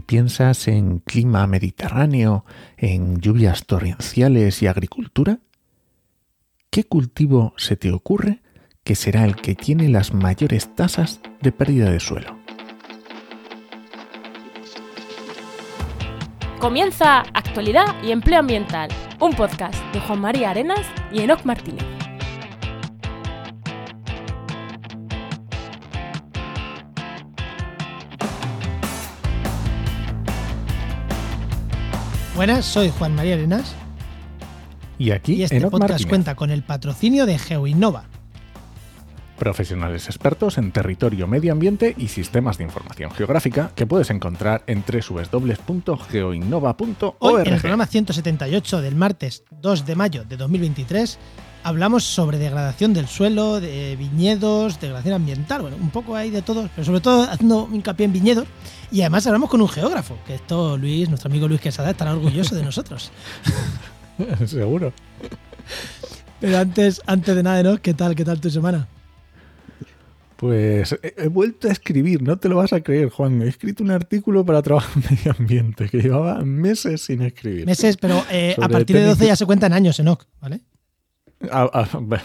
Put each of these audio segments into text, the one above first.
Piensas en clima mediterráneo, en lluvias torrenciales y agricultura, ¿qué cultivo se te ocurre que será el que tiene las mayores tasas de pérdida de suelo? Comienza Actualidad y Empleo Ambiental, un podcast de Juan María Arenas y Enoc Martínez. Buenas, soy Juan María Arenas Y aquí y este Enoc podcast Martínez, cuenta con el patrocinio de GeoInnova. profesionales expertos en territorio, medio ambiente y sistemas de información geográfica que puedes encontrar en www.geoinnova.org. Hoy, en el programa 178 del martes 2 de mayo de 2023, hablamos sobre degradación del suelo, de viñedos, degradación ambiental, bueno, un poco ahí de todo, pero sobre todo haciendo hincapié en viñedos. Y además hablamos con un geógrafo, que esto Luis, nuestro amigo Luis Quesada, estará orgulloso de nosotros. Seguro. Pero antes, antes de nada, ¿no? ¿Qué tal? ¿Qué tal tu semana? Pues he, he vuelto a escribir, no te lo vas a creer, Juan. He escrito un artículo para trabajo en medio ambiente que llevaba meses sin escribir. Meses, pero eh, a partir de 12 técnico- ya se cuentan años, Enoch, ¿vale? Ah, ah, bueno,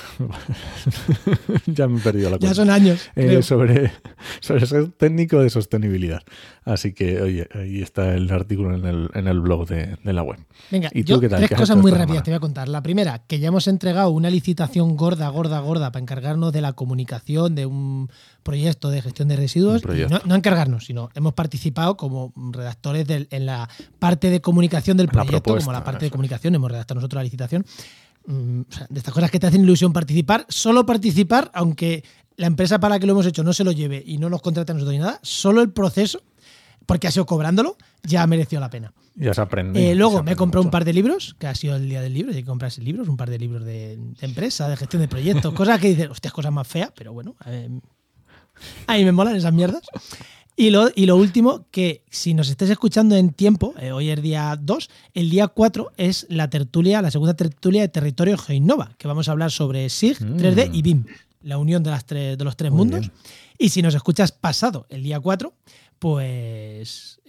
ya me he perdido la Ya cuenta. son años. Eh, sobre, sobre ser técnico de sostenibilidad. Así que, oye, ahí está el artículo en el, en el blog de, de la web. Venga, ¿Y tú yo qué tal? tres ¿Qué has cosas muy rápidas te voy a contar. La primera, que ya hemos entregado una licitación gorda, gorda, gorda para encargarnos de la comunicación de un proyecto de gestión de residuos. No, no encargarnos, sino hemos participado como redactores del- en la parte de comunicación del proyecto, como la parte de comunicación, hemos redactado nosotros la licitación. Mm, o sea, de estas cosas que te hacen ilusión participar, solo participar, aunque la empresa para la que lo hemos hecho no se lo lleve y no nos contrate a nosotros ni nada, solo el proceso, porque ha sido cobrándolo, ya mereció la pena. Ya se aprende. Eh, se luego me he aprende comprado un par de libros, que ha sido el día del libro, hay que comprarse libros, un par de libros de, de empresa, de gestión de proyectos, cosas que dices, hostia, cosas más feas, pero bueno, a mí me molan esas mierdas. Y lo, y lo último, que si nos estés escuchando en tiempo, eh, hoy es día 2, el día 4 es la tertulia, la segunda tertulia de Territorio GeoInnova, que vamos a hablar sobre SIG, Mm. 3D y BIM, la unión de, las tres, de los tres Muy mundos. bien. Y si nos escuchas pasado el día 4, pues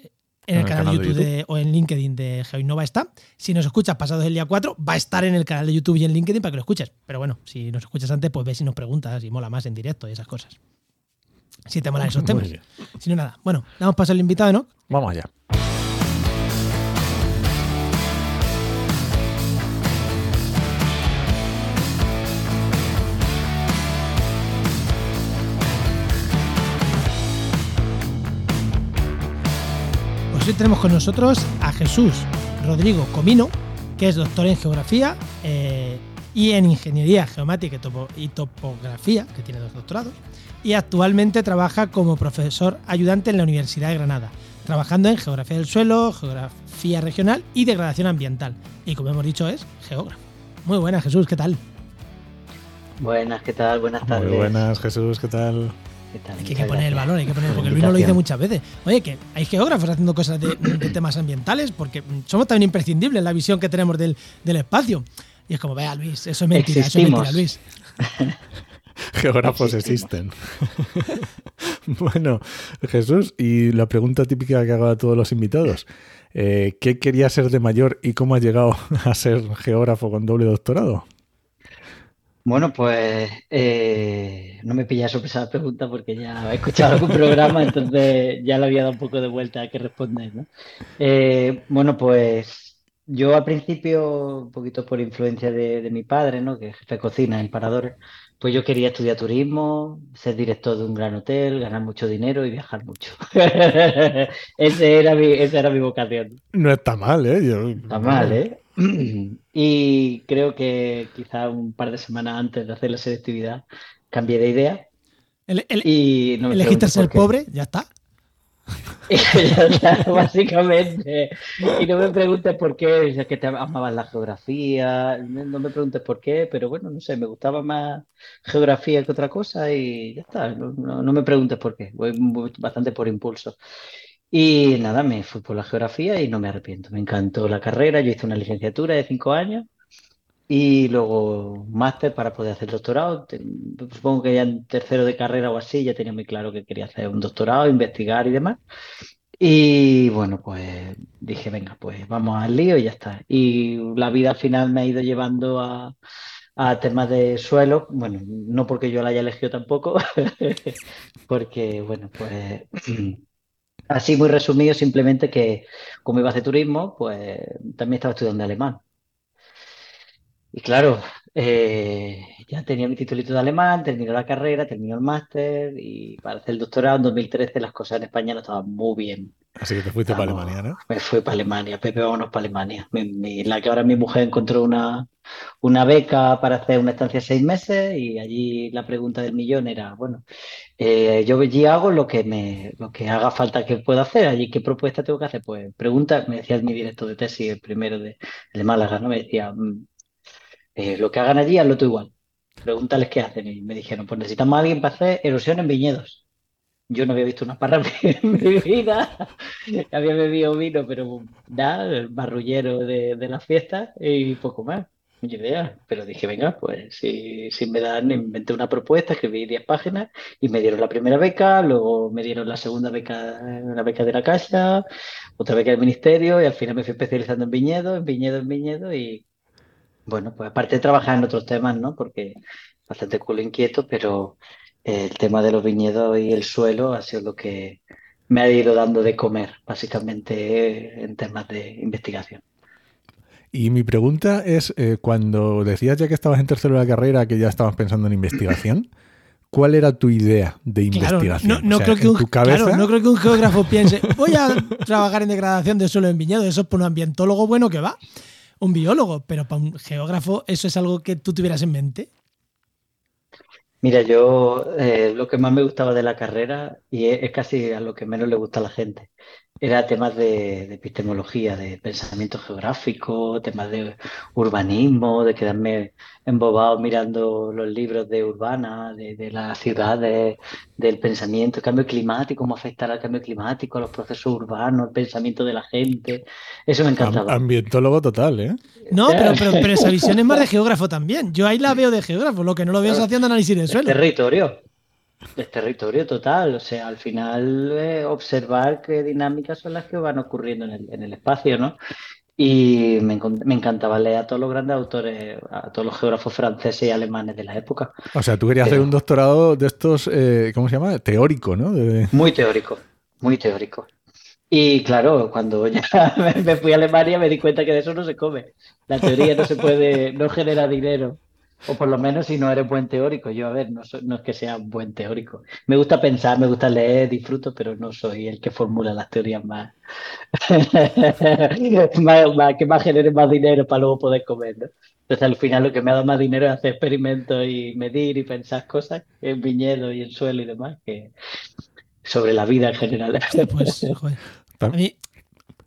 en el, canal, de YouTube, de- o en LinkedIn de GeoInnova está. Si nos escuchas pasado el día 4, va a estar en el canal de YouTube y en LinkedIn para que lo escuches. Pero bueno, si nos escuchas antes, pues ves si nos preguntas si mola más en directo y esas cosas. Si te molan esos temas. Si no, nada. Bueno, damos paso al invitado, ¿no? Vamos allá. Pues hoy tenemos con nosotros a Jesús Rodrigo Comino, que es doctor en geografía eh, y en ingeniería geomática y, topo- y topografía, que tiene dos doctorados, y actualmente trabaja como profesor ayudante en la Universidad de Granada, trabajando en geografía del suelo, geografía regional y degradación ambiental. Y como hemos dicho, es geógrafo. Muy buenas, Jesús, ¿qué tal? Buenas, ¿qué tal? Buenas tardes. Muy buenas, Jesús, ¿qué tal? ¿Qué tal? Hay que, poner el valor, hay que poner, por porque Luis nos lo dice muchas veces. Oye, que hay geógrafos haciendo cosas de, de temas ambientales, porque somos también imprescindibles en la visión que tenemos del, del espacio. Y es como, vea, Luis, eso es mentira, eso es mentira. Luis. Geógrafos existen. bueno, Jesús, y la pregunta típica que hago a todos los invitados. eh, ¿Qué quería ser de mayor y cómo ha llegado a ser geógrafo con doble doctorado? Bueno, pues eh, no me pilla sorpresa la pregunta porque ya he escuchado algún programa, entonces ya le había dado un poco de vuelta a qué responder, ¿no? Eh, bueno, pues yo al principio, un poquito por influencia de, de mi padre, ¿no? Que es jefe de cocina en Paradores, pues yo quería estudiar turismo, ser director de un gran hotel, ganar mucho dinero y viajar mucho. Ese era mi, esa era mi vocación. No está mal, ¿eh? Yo- Está mal, ¿eh? Y creo que quizá un par de semanas antes de hacer la selectividad cambié de idea El- el- y no me elegiste ser pobre, ya está. Básicamente. Y no me preguntes por qué, es que te amabas la geografía, no me preguntes por qué, pero bueno, no sé, me gustaba más geografía que otra cosa y ya está, no, no- no me preguntes por qué, voy bastante por impulso. Y nada, me fui por la geografía y no me arrepiento, me encantó la carrera, yo hice una licenciatura de cinco años y luego máster para poder hacer doctorado. Supongo que ya en tercero de carrera o así ya tenía muy claro que quería hacer un doctorado, investigar y demás. Y bueno, pues dije, venga, pues vamos al lío y ya está. Y la vida al final me ha ido llevando a, a temas de suelo, bueno, no porque yo la haya elegido tampoco, porque, bueno, pues así muy resumido, simplemente que como iba a hacer turismo, pues también estaba estudiando alemán. Y claro, eh, ya tenía mi titulito de alemán, terminó la carrera, terminó el máster y para hacer el doctorado en 2013 las cosas en España no estaban muy bien. Así que te fuiste para Alemania, ¿no? Me fui para Alemania, Pepe, vámonos para Alemania. la que ahora mi mujer encontró una, una beca para hacer una estancia de seis meses y allí la pregunta del millón era, bueno, eh, yo allí hago lo que me, lo que haga falta que pueda hacer, allí qué propuesta tengo que hacer, pues pregunta, me decía mi director de tesis, el primero de, de Málaga, ¿no? Me decía, mm, eh, lo que hagan allí, hazlo tú igual. Pregúntales qué hacen. Y me dijeron, pues necesitamos a alguien para hacer erosión en viñedos. Yo no había visto una parra en mi vida. había bebido vino, pero nada, el barrullero de, de las fiestas y poco más. Idea. Pero dije, venga, pues si, si me dan, inventé una propuesta, escribí 10 páginas y me dieron la primera beca, luego me dieron la segunda beca, una beca de la casa, otra beca del ministerio y al final me fui especializando en viñedo, en viñedo, en viñedo y bueno, pues aparte de trabajar en otros temas, ¿no? Porque bastante culo inquieto, pero el tema de los viñedos y el suelo ha sido lo que me ha ido dando de comer, básicamente, en temas de investigación. Y mi pregunta es, eh, cuando decías ya que estabas en tercero de la carrera, que ya estabas pensando en investigación, ¿cuál era tu idea de investigación? no, creo que un, no creo que un geógrafo piense, voy a trabajar en degradación de suelo en viñedo, eso es por un ambientólogo bueno que va un biólogo, pero para un geógrafo eso es algo que tú tuvieras en mente. Mira, yo eh, lo que más me gustaba de la carrera, y es, casi a lo que menos le gusta a la gente, era temas de, epistemología, de pensamiento geográfico, temas de urbanismo, de quedarme embobado mirando los libros de urbana, de, las ciudades, del pensamiento, el cambio climático, cómo afectará el cambio climático, a los procesos urbanos, el pensamiento de la gente. Eso me encantaba. Ambientólogo total, ¿eh? No, pero, pero, esa visión es más de geógrafo también. Yo ahí la veo de geógrafo, lo que no lo veo es haciendo análisis de suelo. Territorio. Es territorio total, o sea, al final eh, observar qué dinámicas son las que van ocurriendo en el, en el espacio, ¿no? Y me, me, encantaba leer a todos los grandes autores, a todos los geógrafos franceses y alemanes de la época. O sea, tú querías hacer un doctorado de estos, eh, ¿cómo se llama? Teórico, ¿no? Muy teórico, muy teórico. Y claro, cuando ya me fui a Alemania me di cuenta que de eso no se come. La teoría no se puede, no genera dinero. O por lo menos si no eres buen teórico. Yo, a ver, no, no es que sea buen teórico. Me gusta pensar, me gusta leer, disfruto, pero no soy el que formula las teorías más, que más genere más dinero para luego poder comer. ¿no? Entonces, al final, lo que me ha dado más dinero es hacer experimentos y medir y pensar cosas en viñedo y en suelo y demás, que sobre la vida en general. Pues, joder. A mí,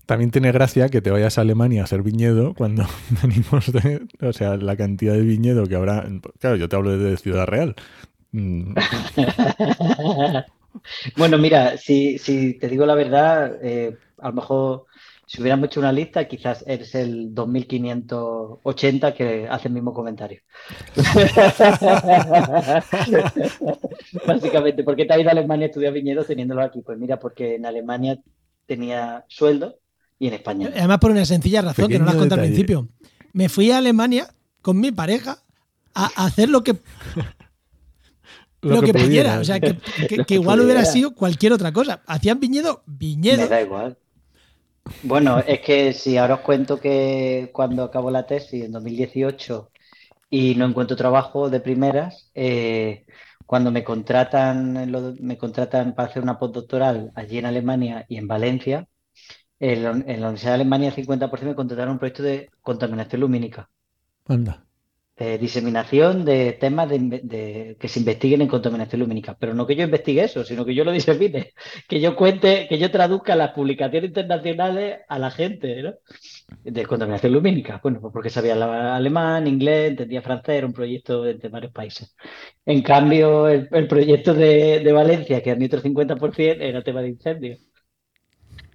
también tiene gracia que te vayas a Alemania a hacer viñedo cuando venimos de. O sea, la cantidad de viñedo que habrá. Claro, yo te hablo de Ciudad Real. Bueno, mira, si, si, te digo la verdad, eh, a lo mejor si hubiéramos hecho una lista, quizás eres el 2580 que hace el mismo comentario. Básicamente, ¿por qué te has ido a Alemania a estudiar viñedo teniéndolo aquí? Pues mira, porque en Alemania tenía sueldo y en España. Además, por una sencilla razón que no la has contado al principio. Me fui a Alemania con mi pareja a hacer lo que. lo, que, pudiera. O sea, que, igual hubiera sido cualquier otra cosa. Hacían viñedo, viñedo. Me da igual. Bueno, es que si ahora os cuento que cuando acabo la tesis en 2018 y no encuentro trabajo de primeras, eh, cuando me contratan, me contratan para hacer una postdoctoral allí en Alemania y en Valencia, en la, Universidad de Alemania, el 50% me contrataron un proyecto de contaminación lumínica. Anda. diseminación de temas de, que se investiguen en contaminación lumínica. Pero no que yo investigue eso, sino que yo lo disemine, que yo cuente, que yo traduzca las publicaciones internacionales a la gente, ¿no? De contaminación lumínica. Bueno, pues porque sabía alemán, inglés, entendía francés, era un proyecto de, varios países. En cambio, el, proyecto de, de, Valencia, que era mi otro 50%, era tema de incendios.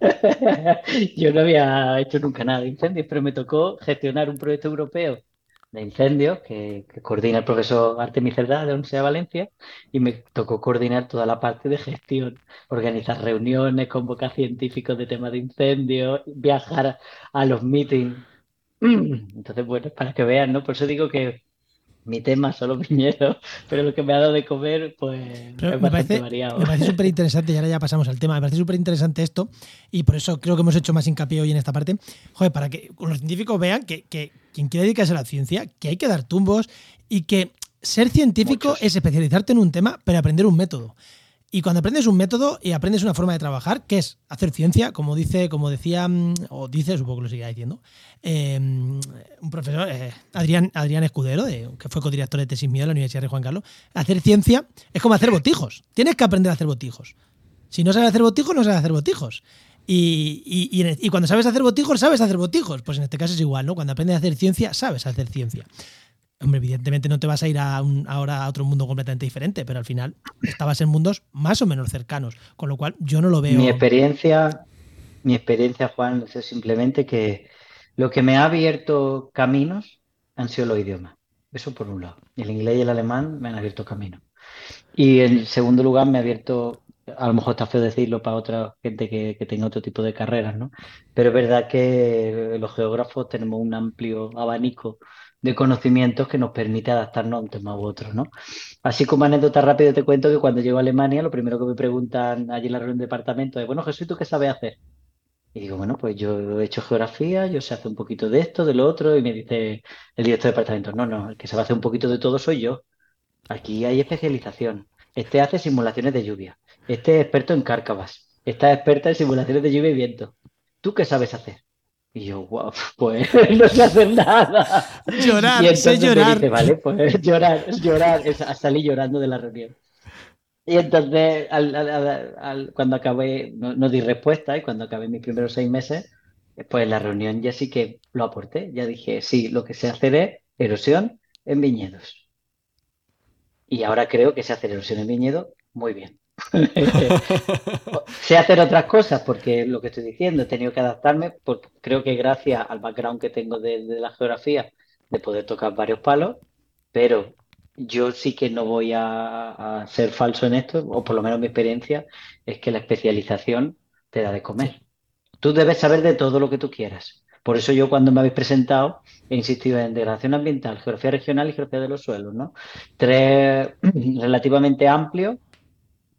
Yo no había hecho nunca nada de incendios, pero me tocó gestionar un proyecto europeo de incendios que, coordina el profesor Artemis Cerdá de Universidad de Valencia y me tocó coordinar toda la parte de gestión, organizar reuniones, convocar científicos de temas de incendios, viajar a los meetings. Entonces, bueno, para que vean, ¿no? Por eso digo que mi tema son los viñedos, pero lo que me ha dado de comer, pues es me parece, variado. Me parece súper interesante, y ahora ya pasamos al tema, me parece súper interesante esto, y por eso creo que hemos hecho más hincapié hoy en esta parte, joder, para que los científicos vean que, quien quiere dedicarse a la ciencia, que hay que dar tumbos y que ser científico es especializarte en un tema, pero aprender un método. Y cuando aprendes un método y aprendes una forma de trabajar, que es hacer ciencia, como dice, como decía, mm, o dice, supongo que lo sigue diciendo, em, un profesor, eh, Adrián, Adrián Escudero, que fue codirector de tesis mío de la Universidad de Juan Carlos, hacer ciencia es como hacer botijos. Tienes que aprender a hacer botijos. Si no sabes hacer botijos, no sabes hacer botijos. Y, y, y, cuando sabes hacer botijos, sabes hacer botijos. Pues en este caso es igual, ¿no? Cuando aprendes a hacer ciencia, sabes hacer ciencia. Hombre, evidentemente no te vas a ir a ahora a otro mundo completamente diferente, pero al final estabas en mundos más o menos cercanos, con lo cual yo no lo veo. Mi experiencia, mi experiencia, Juan, es simplemente que lo que me ha abierto caminos han sido los idiomas. Eso por un lado. El inglés y el alemán me han abierto caminos. Y en segundo lugar me ha abierto, a lo mejor está feo decirlo para otra gente que, que tenga otro tipo de carreras, ¿no? Pero es verdad que los geógrafos tenemos un amplio abanico de conocimientos que nos permite adaptarnos a un tema u otro, ¿no? Así como anécdota rápida te cuento que cuando llego a Alemania, lo primero que me preguntan allí en la reunión de departamento es, bueno, Jesús, ¿tú qué sabes hacer? Y digo, bueno, pues yo he hecho geografía, yo sé hacer un poquito de esto, de lo otro, y me dice el director de departamento, no, no, el que sabe hacer un poquito de todo soy yo. Aquí hay especialización. Este hace simulaciones de lluvia. Este es experto en cárcavas. Esta es experta en simulaciones de lluvia y viento. ¿Tú qué sabes hacer? Y yo, wow, pues no sé hacer nada. Llorar, y sé llorar. Dice, vale, pues llorar, llorar, salí llorando de la reunión. Y entonces, cuando acabé, no, di respuesta, y cuando acabé mis primeros seis meses, pues en la reunión ya sí que lo aporté. Ya dije, sí, lo que sé hacer es erosión en viñedos. Y ahora creo que sé hacer erosión en viñedos muy bien. sé hacer otras cosas porque lo que estoy diciendo, he tenido que adaptarme, porque creo que gracias al background que tengo de, la geografía, de poder tocar varios palos, pero yo sí que no voy a, ser falso en esto, o por lo menos mi experiencia es que la especialización te da de comer. Tú debes saber de todo lo que tú quieras. Por eso yo cuando me habéis presentado he insistido en integración ambiental, geografía regional y geografía de los suelos, ¿no? Tres relativamente amplios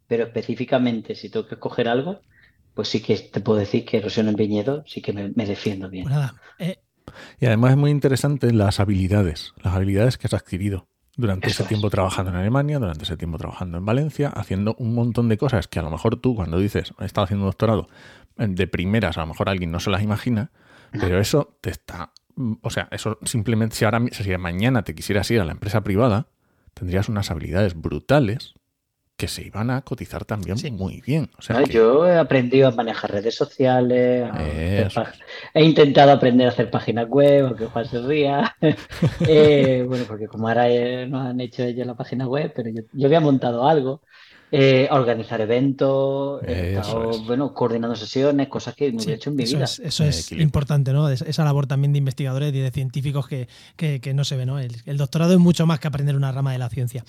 pero específicamente si tengo que escoger algo, pues sí que te puedo decir que erosión en viñedo sí que me, defiendo bien. Pues eh, y además es muy interesante las habilidades, las habilidades que has adquirido durante ese tiempo trabajando en Alemania, durante ese tiempo trabajando en Valencia, haciendo un montón de cosas que a lo mejor tú cuando dices, he estado haciendo un doctorado, de primeras a lo mejor alguien no se las imagina, pero eso te está, o sea, eso simplemente si ahora si mañana te quisieras ir a la empresa privada, tendrías unas habilidades brutales que se iban a cotizar también muy bien. Yo he aprendido a manejar redes sociales, he intentado aprender a hacer páginas web, aunque Juan se ría. Eh, bueno, porque como ahora eh, no han hecho ellos la página web, pero yo había montado algo. Eh, organizar eventos, bueno, coordinando sesiones, cosas que no he hecho en mi vida. eso es importante, ¿no? Esa labor también de investigadores y de científicos que, no se ve, ¿no? El, doctorado es mucho más que aprender una rama de la ciencia.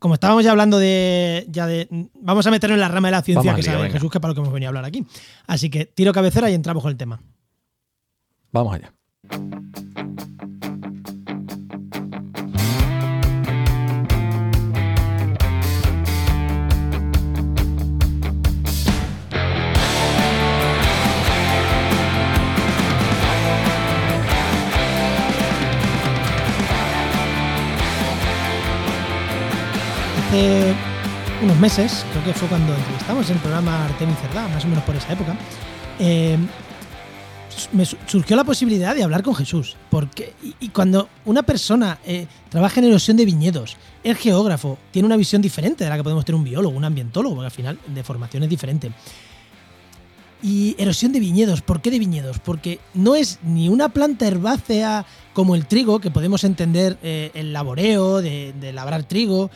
como estábamos ya hablando de, ya de. Vamos a meternos en la rama de la ciencia que sabe Jesús, que para lo que hemos venido a hablar aquí. Así que tiro cabecera y entramos con el tema. Vamos allá. Hace unos meses, creo que fue cuando entrevistamos en el programa Artemis Cerdá, más o menos por esa época, eh, me surgió la posibilidad de hablar con Jesús. Porque, y, cuando una persona eh, trabaja en erosión de viñedos, es geógrafo, tiene una visión diferente de la que podemos tener un biólogo, un ambientólogo, porque al final de formación es diferente. Y erosión de viñedos, ¿por qué de viñedos? Porque no es ni una planta herbácea como el trigo, que podemos entender eh, el laboreo de, de labrar trigo,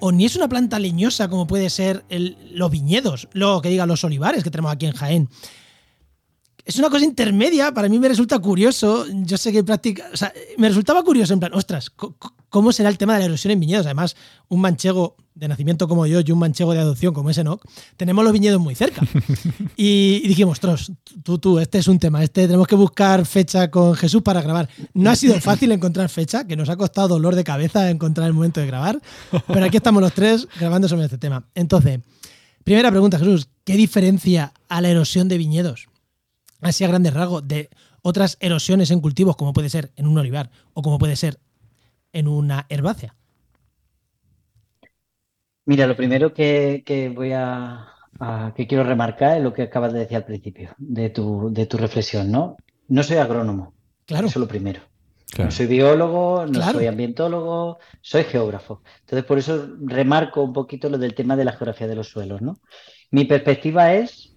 o ni es una planta leñosa como puede ser los viñedos, lo que digan los olivares que tenemos aquí en Jaén. Es una cosa intermedia, para mí me resulta curioso, yo sé que práctica, o sea, me resultaba curioso en plan, ostras, ¿cómo será el tema de la erosión en viñedos? Además, un manchego de nacimiento como yo y un manchego de adopción como ese no, tenemos los viñedos muy cerca. Y, dijimos, ostras, tú, tú, este es un tema, este tenemos que buscar fecha con Jesús para grabar. No ha sido fácil encontrar fecha, que nos ha costado dolor de cabeza encontrar el momento de grabar, pero aquí estamos los tres grabando sobre este tema. Entonces, primera pregunta, Jesús, ¿qué diferencia a la erosión de viñedos? Así a grandes rasgos, de otras erosiones en cultivos, como puede ser en un olivar o como puede ser en una herbácea? Mira, lo primero que, voy a, que quiero remarcar es lo que acabas de decir al principio de tu, de tu reflexión, ¿no? No soy agrónomo. Claro. Eso es lo primero. No soy biólogo, no soy ambientólogo, soy geógrafo. Entonces, por eso remarco un poquito lo del tema de la geografía de los suelos, ¿no? Mi perspectiva es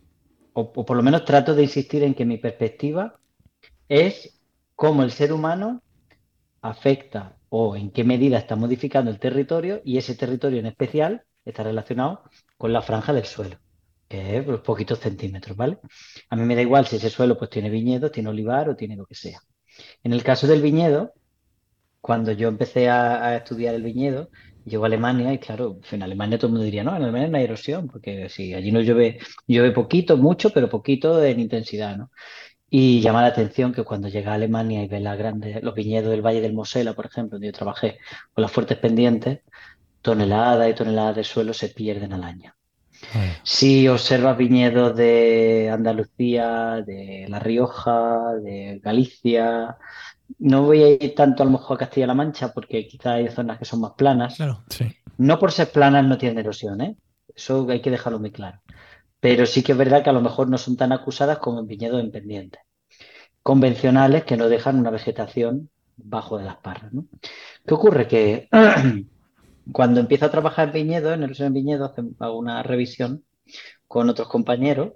o, por lo menos trato de insistir en que mi perspectiva es cómo el ser humano afecta o en qué medida está modificando el territorio y ese territorio en especial está relacionado con la franja del suelo, que es unos poquitos centímetros, ¿vale? A mí me da igual si ese suelo pues tiene viñedo, tiene olivar o tiene lo que sea. En el caso del viñedo, cuando yo empecé a estudiar el viñedo, Llego a Alemania y claro, en Alemania todo el mundo diría, no, en Alemania no hay erosión, porque sí, allí no llueve, llueve poquito, mucho, pero poquito en intensidad, ¿no? Y llama la atención que cuando llega a Alemania y ve las grandes, los viñedos del Valle del Mosela, por ejemplo, donde yo trabajé, con las fuertes pendientes, toneladas y toneladas de suelo se pierden al año. Si observas viñedos de Andalucía, de La Rioja, de Galicia, no voy a ir tanto a lo mejor a Castilla-La Mancha porque quizá hay zonas que son más planas. Claro, sí. No por ser planas no tienen erosión, ¿eh? Eso hay que dejarlo muy claro. Pero sí que es verdad que a lo mejor no son tan acusadas como en viñedos en pendientes. Convencionales que no dejan una vegetación bajo de las parras. ¿no? ¿Qué ocurre? Que cuando empiezo a trabajar en viñedo, en erosión en viñedo, hago una revisión con otros compañeros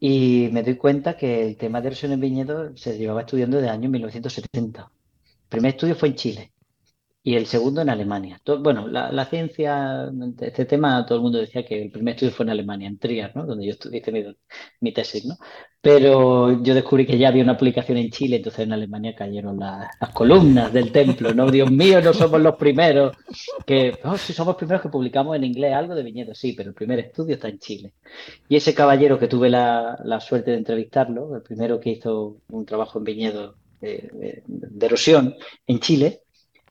y me doy cuenta que el tema de erosión en viñedo se llevaba estudiando desde el año 1970. El primer estudio fue en Chile y el segundo en Alemania. bueno, la, ciencia, este tema, todo el mundo decía que el primer estudio fue en Alemania, en Trier, ¿no? donde yo estudié mi, tesis. ¿no? Pero yo descubrí que ya había una aplicación en Chile, entonces en Alemania cayeron las columnas del templo. No, Dios mío, no somos los primeros. Que, oh, sí, somos los primeros que publicamos en inglés algo de viñedo, sí, pero el primer estudio está en Chile. Y ese caballero que tuve la, suerte de entrevistarlo, el primero que hizo un trabajo en viñedo de erosión en Chile,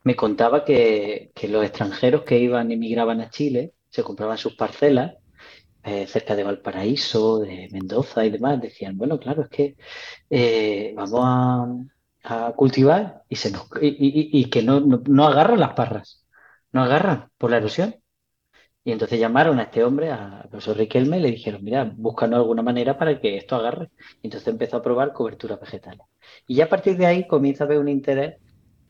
me contaba que, los extranjeros que iban y migraban a Chile se compraban sus parcelas eh, cerca de Valparaíso, de Mendoza y demás. Decían, bueno, claro, es que eh, vamos a, cultivar y, se nos, que no, no, agarran las parras, no agarran por la erosión. Y entonces llamaron a este hombre, al profesor Riquelme, y le dijeron, mira, búscanos alguna manera para que esto agarre. Y entonces empezó a probar cobertura vegetal. Y ya a partir de ahí comienza a haber un interés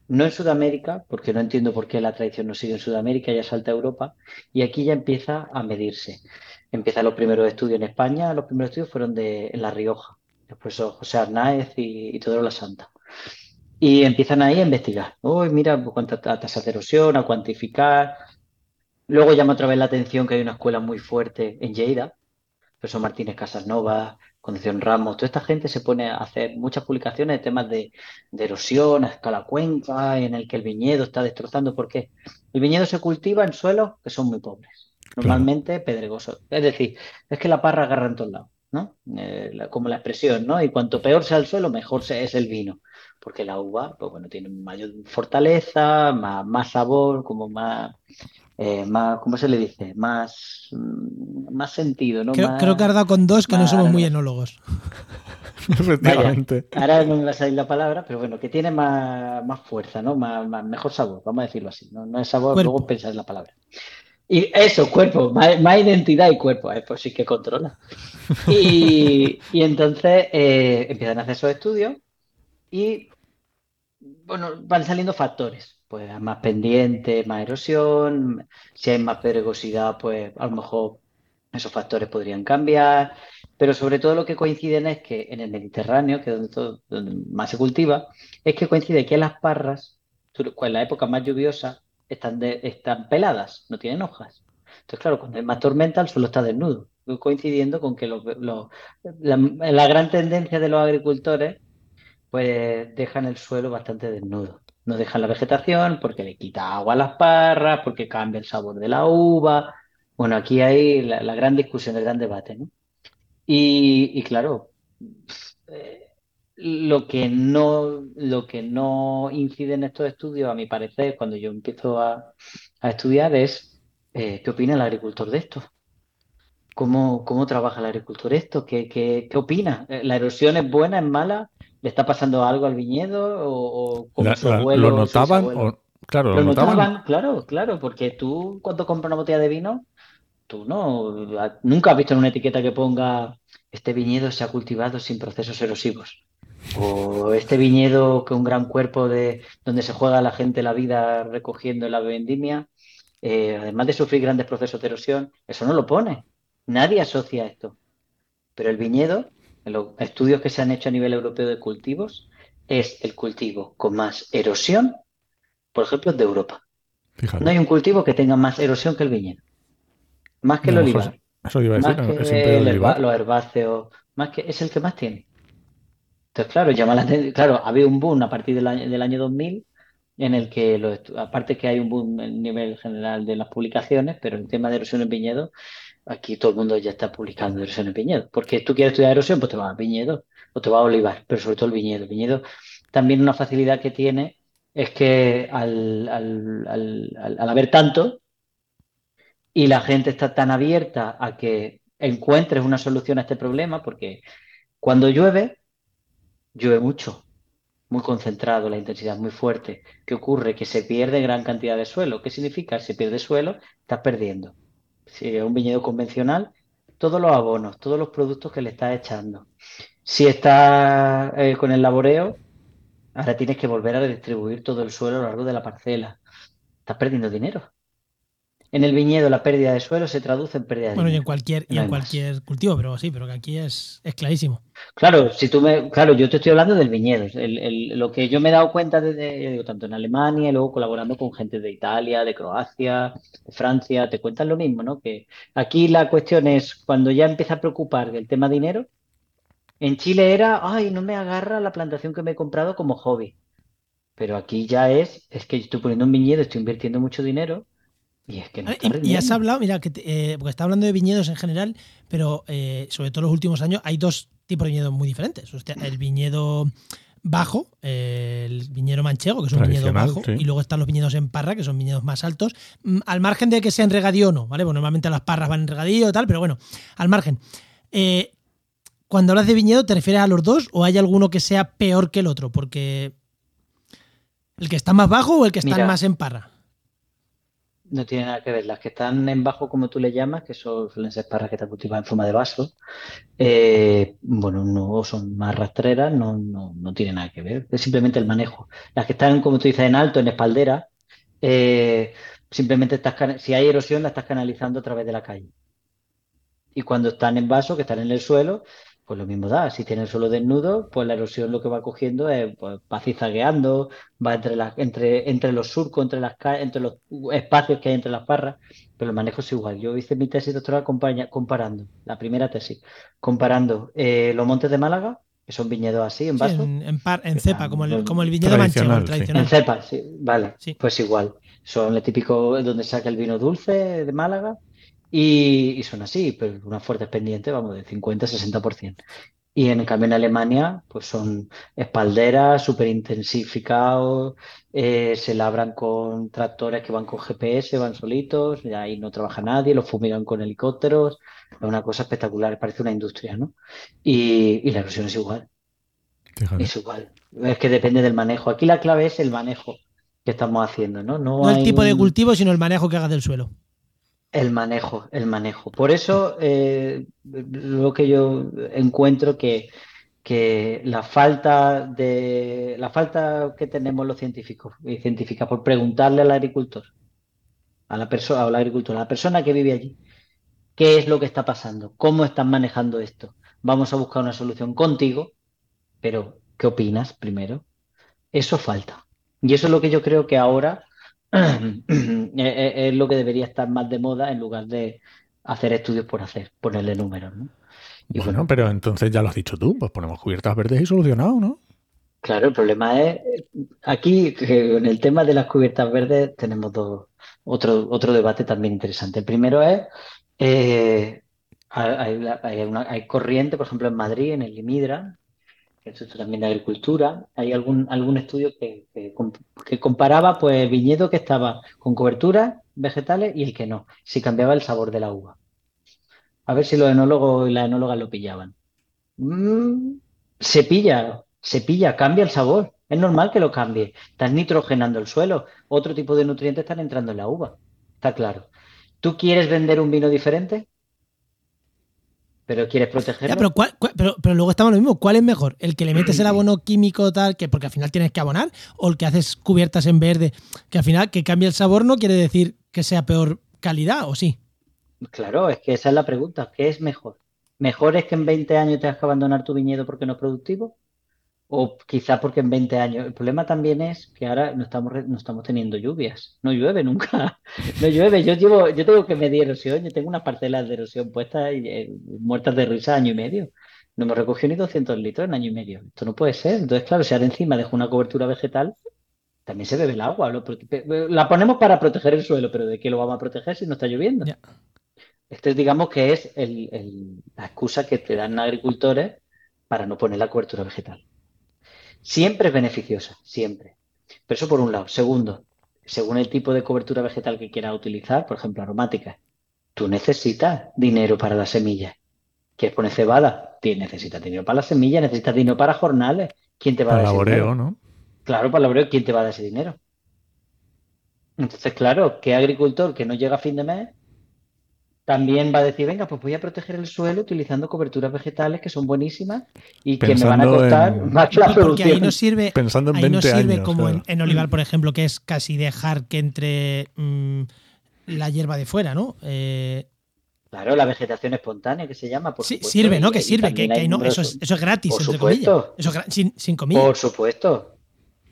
no en Sudamérica, porque no entiendo por qué la tradición no sigue en Sudamérica, ya salta a Europa, y aquí ya empieza a medirse. Empiezan los primeros estudios en España, los primeros estudios fueron de, en La Rioja, después José Arnáez y, y todo la Santa. Y empiezan ahí a investigar. Uy, mira, pues, cuántas tasas de erosión, a cuantificar. Luego llama otra vez la atención que hay una escuela muy fuerte en Lleida, profesor Martínez Casasnova, Concepción Ramos, toda esta gente se pone a hacer muchas publicaciones de temas de, erosión a escala cuenca, en el que el viñedo está destrozando. ¿Por qué? El viñedo se cultiva en suelos que son muy pobres, normalmente pedregosos. Es decir, es que la parra agarra en todos lados, ¿no? Eh, como la expresión, ¿no? Y cuanto peor sea el suelo, mejor es el vino. Porque la uva, pues bueno, tiene mayor fortaleza, más, más sabor, como más eh, más, ¿cómo se le dice? Más, mm, más sentido, ¿no? Creo, que ha dado con dos que no somos muy enólogos. Efectivamente. ahora no me va a salir la palabra, pero bueno, que tiene más, fuerza, ¿no? Más, mejor sabor, vamos a decirlo así. No, no es sabor, luego pensar en la palabra. Y eso, cuerpo, más, identidad y cuerpo, eh, pues sí que controla. Y, entonces eh, empiezan a hacer esos estudios y, bueno, van saliendo factores pues más pendiente, más erosión, si hay más pedregosidad, pues a lo mejor esos factores podrían cambiar, pero sobre todo lo que coinciden es que en el Mediterráneo, que es donde, más se cultiva, es que coincide que las parras, en la época más lluviosa, están, están peladas, no tienen hojas. Entonces, claro, cuando hay más tormenta, el suelo está desnudo. coincidiendo con que la, gran tendencia de los agricultores pues dejan el suelo bastante desnudo. No dejan la vegetación porque le quita agua a las parras, porque cambia el sabor de la uva. Bueno, aquí hay la, gran discusión, el gran debate. Y, claro, eh, lo que no, lo que no incide en estos estudios, a mi parecer, cuando yo empiezo a, estudiar, es eh, qué opina el agricultor de esto. ¿Cómo, cómo trabaja el agricultor esto? ¿Qué, qué, qué opina? ¿La erosión es buena, es mala? ¿Le está pasando algo al viñedo? ¿O, como su abuelo, ¿Lo notaban? claro, lo, notaban? Claro, claro, porque tú cuando compras una botella de vino, tú no, nunca has visto en una etiqueta que ponga este viñedo se ha cultivado sin procesos erosivos. O este viñedo con un gran cuerpo de donde se juega la gente la vida recogiendo la vendimia, eh, además de sufrir grandes procesos de erosión, eso no lo pone. Nadie asocia esto. Pero el viñedo, en los estudios que se han hecho a nivel europeo de cultivos, es el cultivo con más erosión, por ejemplo, de Europa. No hay un cultivo que tenga más erosión que el viñedo. Más que el olivar. Eso iba a decir, más que los herbáceos, más que es el que más tiene. Entonces, claro, llama la atención. Claro, había un boom a partir del año, del año 2000 en el que, los, aparte que hay un boom a nivel general de las publicaciones, pero el tema de erosión en viñedo, aquí todo el mundo ya está publicando erosión en viñedo. Porque tú quieres estudiar erosión, pues te vas a viñedo o te vas a olivar, pero sobre todo el viñedo. El viñedo también una facilidad que tiene es que al, al haber tanto y la gente está tan abierta a que encuentres una solución a este problema, porque cuando llueve, llueve mucho, muy concentrado, la intensidad muy fuerte. ¿Qué ocurre? Que se pierde gran cantidad de suelo. ¿Qué significa? Si pierde suelo, estás perdiendo. Si es un viñedo convencional, todos los abonos, todos los productos que le estás echando. Si estás eh, con el laboreo, ahora tienes que volver a redistribuir todo el suelo a lo largo de la parcela. Estás perdiendo dinero. En el viñedo la pérdida de suelo se traduce en pérdida de Bueno, y en cualquier, y en cualquier cultivo, pero sí, pero que aquí es, es clarísimo. Claro, si tú me, claro, yo te estoy hablando del viñedo. lo que yo me he dado cuenta de, tanto en Alemania y luego colaborando con gente de Italia, de Croacia, de Francia, te cuentan lo mismo, ¿no? Que aquí la cuestión es cuando ya empieza a preocupar el tema dinero. En Chile era, ay, no me agarra la plantación que me he comprado como hobby. Pero aquí ya es, es que estoy poniendo un viñedo, estoy invirtiendo mucho dinero y es que no ah, has hablado, mira, que eh, porque está hablando de viñedos en general, pero eh, sobre todo en los últimos años hay dos tipos de viñedos muy diferentes. el viñedo bajo, el viñedo manchego, que es un viñedo bajo, y luego están los viñedos en parra, que son viñedos más altos, mm, al margen de que sean regadío o no, ¿vale? Bueno, normalmente las parras van en regadío y tal, pero bueno, al margen. Eh, cuando hablas de viñedo, ¿te refieres a los dos o hay alguno que sea peor que el otro? Porque el que está más bajo o el que está más en parra. No tiene nada que ver. Las que están en bajo, como tú le llamas, que son, suelen ser parras que están cultivadas en forma de vaso, eh, bueno, no son más rastreras, no, no, no tiene nada que ver. Es simplemente el manejo. Las que están, como tú dices, en alto, en espaldera, eh, simplemente estás, si hay erosión, la estás canalizando a través de la calle. Y cuando están en vaso, que están en el suelo, pues lo mismo da. Si tiene el suelo desnudo, pues la erosión lo que va cogiendo es, pues, va zizagueando, va entre, las, entre, entre los surcos, entre, las, entre los espacios que hay entre las parras, pero el manejo es igual. Yo hice mi tesis doctoral comparando, la primera tesis, comparando eh, los montes de Málaga, que son viñedos así, en vaso. en, cepa, como el, como el viñedo manchego tradicional. En cepa, sí, vale. Pues igual. Son el típico donde saca el vino dulce de Málaga y, son así, pero una fuerte pendiente, vamos, de 50-60%. Y en cambio en Alemania, pues son espalderas, súper intensificados, eh, se labran con tractores que van con GPS, van solitos, y ahí no trabaja nadie, los fumigan con helicópteros, es una cosa espectacular, parece una industria, ¿no? Y, la erosión es igual. Es igual. Es que depende del manejo. Aquí la clave es el manejo que estamos haciendo, ¿no? No, el tipo de cultivo, sino el manejo que hagas del suelo. El manejo, el manejo. Por eso eh, lo que yo encuentro que, que la falta de la falta que tenemos los científicos y científicas por preguntarle al agricultor, a la persona, al agricultor, a la persona que vive allí, qué es lo que está pasando, cómo están manejando esto. Vamos a buscar una solución contigo, pero ¿qué opinas primero? Eso falta. Y eso es lo que yo creo que ahora es lo que debería estar más de moda en lugar de hacer estudios por hacer, ponerle números, ¿no? Y bueno, pero entonces ya lo has dicho tú, pues ponemos cubiertas verdes y solucionado, ¿no? Claro, el problema es, aquí en el tema de las cubiertas verdes tenemos dos, otro, otro debate también interesante. El primero es, eh, hay, hay, corriente, por ejemplo, en Madrid, en el Limidra, esto también de agricultura, hay algún, algún estudio que, que, comparaba pues viñedo que estaba con cobertura vegetales y el que no, si cambiaba el sabor de la uva. A ver si los enólogos y las enólogas lo pillaban. Mm, se pilla, se pilla, cambia el sabor. Es normal que lo cambie. Estás nitrogenando el suelo. Otro tipo de nutrientes están entrando en la uva. Está claro. ¿Tú quieres vender un vino diferente? Pero quieres protegerlo. pero, pero, luego estamos lo mismo. ¿Cuál es mejor? ¿El que le metes el abono químico tal, que porque al final tienes que abonar? ¿O el que haces cubiertas en verde, que al final que cambia el sabor no quiere decir que sea peor calidad, o sí? Claro, es que esa es la pregunta. ¿Qué es mejor? ¿Mejor es que en 20 años tengas que abandonar tu viñedo porque no es productivo? O quizá porque en 20 años. El problema también es que ahora no estamos, no estamos teniendo lluvias. No llueve nunca. No llueve. Yo llevo, yo tengo que medir erosión. Yo tengo unas parcelas de erosión puestas y eh, muertas de risa año y medio. No me recogió ni 200 litros en año y medio. Esto no puede ser. Entonces, claro, si ahora encima dejo una cobertura vegetal, también se bebe el agua. La ponemos para proteger el suelo, pero ¿de qué lo vamos a proteger si no está lloviendo? Esto digamos que es la excusa que te dan agricultores para no poner la cobertura vegetal. Siempre es beneficiosa, siempre. Pero eso por un lado. Segundo, según el tipo de cobertura vegetal que quieras utilizar, por ejemplo, aromática, tú necesitas dinero para las semillas. ¿Quieres poner cebada? Necesitas dinero para las semillas, necesitas dinero para jornales. ¿Quién te va a dar ese dinero? ¿no? Claro, para laboreo, ¿quién te va a dar ese dinero? Entonces, claro, ¿qué agricultor que no llega a fin de mes también va a decir, venga, pues voy a proteger el suelo utilizando coberturas vegetales que son buenísimas y que me van a costar más que la Porque ahí no sirve, Pensando en ahí no sirve como en, olivar, por ejemplo, que es casi dejar que entre mm, la hierba de fuera, ¿no? Eh, claro, la vegetación espontánea que se llama. Por sí, sirve, ¿no? Que sirve, que, no, eso, es, eso, es, gratis, por entre supuesto. Eso es sin, sin comillas. Por supuesto.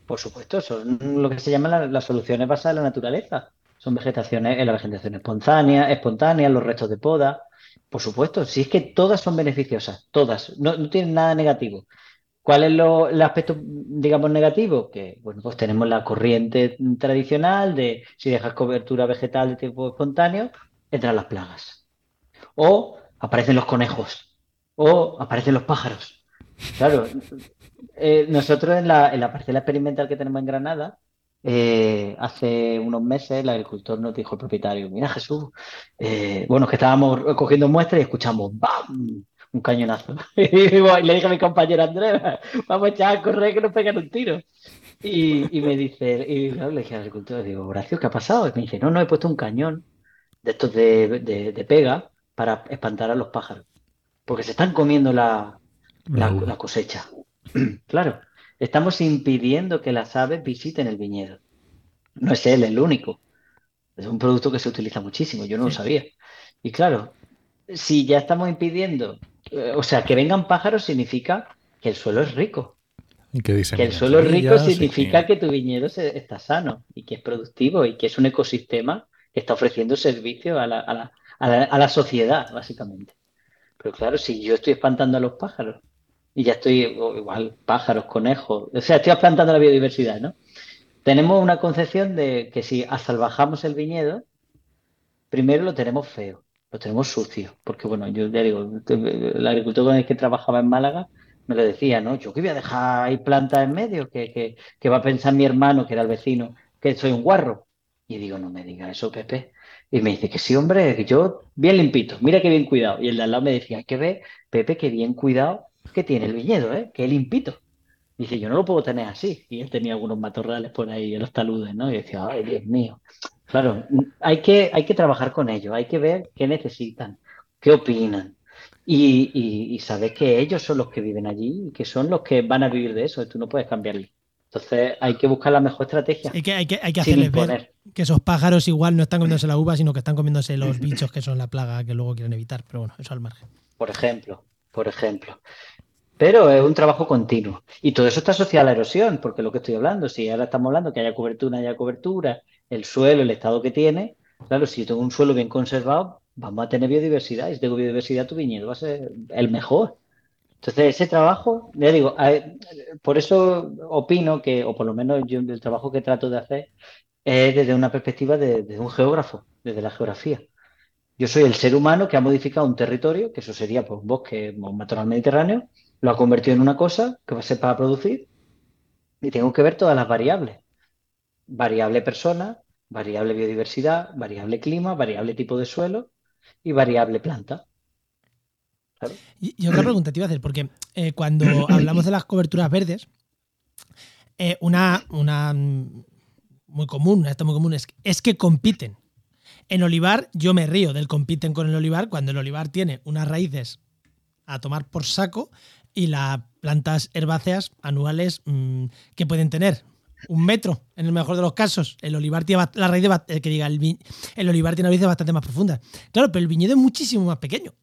Por supuesto, son lo que se llaman las soluciones basadas en la naturaleza son vegetaciones, en la vegetación espontánea, espontánea, los restos de poda. Por supuesto, si es que todas son beneficiosas, todas, no, tienen nada negativo. ¿Cuál es lo, el aspecto, digamos, negativo? Que, bueno, pues tenemos la corriente tradicional de si dejas cobertura vegetal de tipo espontáneo, entran las plagas. O aparecen los conejos. O aparecen los pájaros. Claro, eh, nosotros en la, en la parcela experimental que tenemos en Granada, eh, hace unos meses el agricultor nos dijo el propietario, mira Jesús, eh, bueno, que estábamos cogiendo muestras y escuchamos ¡bam! un cañonazo. y le dije a mi compañero Andrés, vamos a echar a correr que nos pegan un tiro. Y, me dice, y le dije al agricultor, digo, Horacio, ¿qué ha pasado? Y me dice, no, no, he puesto un cañón de estos de, pega para espantar a los pájaros, porque se están comiendo la, la cosecha. claro. Estamos impidiendo que las aves visiten el viñedo. No es él el único. Es un producto que se utiliza muchísimo, yo no lo sabía. Y claro, si ya estamos impidiendo, eh, o sea, que vengan pájaros significa que el suelo es rico. Y que, que el suelo es rico significa que tu viñedo está sano y que es productivo y que es un ecosistema que está ofreciendo servicio a la, a la, a la sociedad, básicamente. Pero claro, si yo estoy espantando a los pájaros y ya estoy igual pájaros, conejos, o sea, estoy plantando la biodiversidad, ¿no? Tenemos una concepción de que si asalvajamos el viñedo, primero lo tenemos feo, lo tenemos sucio, porque bueno, yo ya digo, el agricultor con el que trabajaba en Málaga me lo decía, ¿no? Yo que voy a dejar ahí plantas en medio, que, que, va a pensar mi hermano, que era el vecino, que soy un guarro. Y digo, no me diga eso, Pepe. Y me dice que sí, hombre, que yo bien limpito, mira qué bien cuidado. Y el de al lado me decía, que ve, Pepe, qué bien cuidado que tiene el viñedo, ¿eh? que limpito. Dice, yo no lo puedo tener así. Y él tenía algunos matorrales por ahí en los taludes, ¿no? Y decía, ay, Dios mío. Claro, hay que, hay que trabajar con ellos, hay que ver qué necesitan, qué opinan. Y, y, saber que ellos son los que viven allí y que son los que van a vivir de eso. Tú no puedes cambiarlo. Entonces hay que buscar la mejor estrategia. Hay que, hay que, hay que hacerles ver que esos pájaros igual no están comiéndose la uva, sino que están comiéndose los bichos que son la plaga que luego quieren evitar. Pero bueno, eso al margen. Por ejemplo, por ejemplo. Pero es un trabajo continuo. Y todo eso está asociado a la erosión, porque lo que estoy hablando, si ahora estamos hablando que haya cobertura, haya cobertura, el suelo, el estado que tiene, claro, si yo tengo un suelo bien conservado, vamos a tener biodiversidad. Y si tengo biodiversidad, tu viñedo va a ser el mejor. Entonces, ese trabajo, ya digo, por eso opino que, o por lo menos yo el trabajo que trato de hacer es desde una perspectiva de, un geógrafo, desde la geografía. Yo soy el ser humano que ha modificado un territorio, que eso sería pues, un bosque, un matorral mediterráneo, lo ha convertido en una cosa que va a ser para producir y tengo que ver todas las variables. Variable persona, variable biodiversidad, variable clima, variable tipo de suelo y variable planta. Y, otra pregunta te iba a hacer, porque eh, cuando hablamos de las coberturas verdes, eh, una, una muy común, esto muy común, es, es que compiten. En olivar yo me río del compiten con el olivar cuando el olivar tiene unas raíces a tomar por saco y las plantas herbáceas anuales mm, que pueden tener un metro en el mejor de los casos. El olivar tiene la raíz de, que diga el, el olivar tiene raíces bastante más profundas. Claro, pero el viñedo es muchísimo más pequeño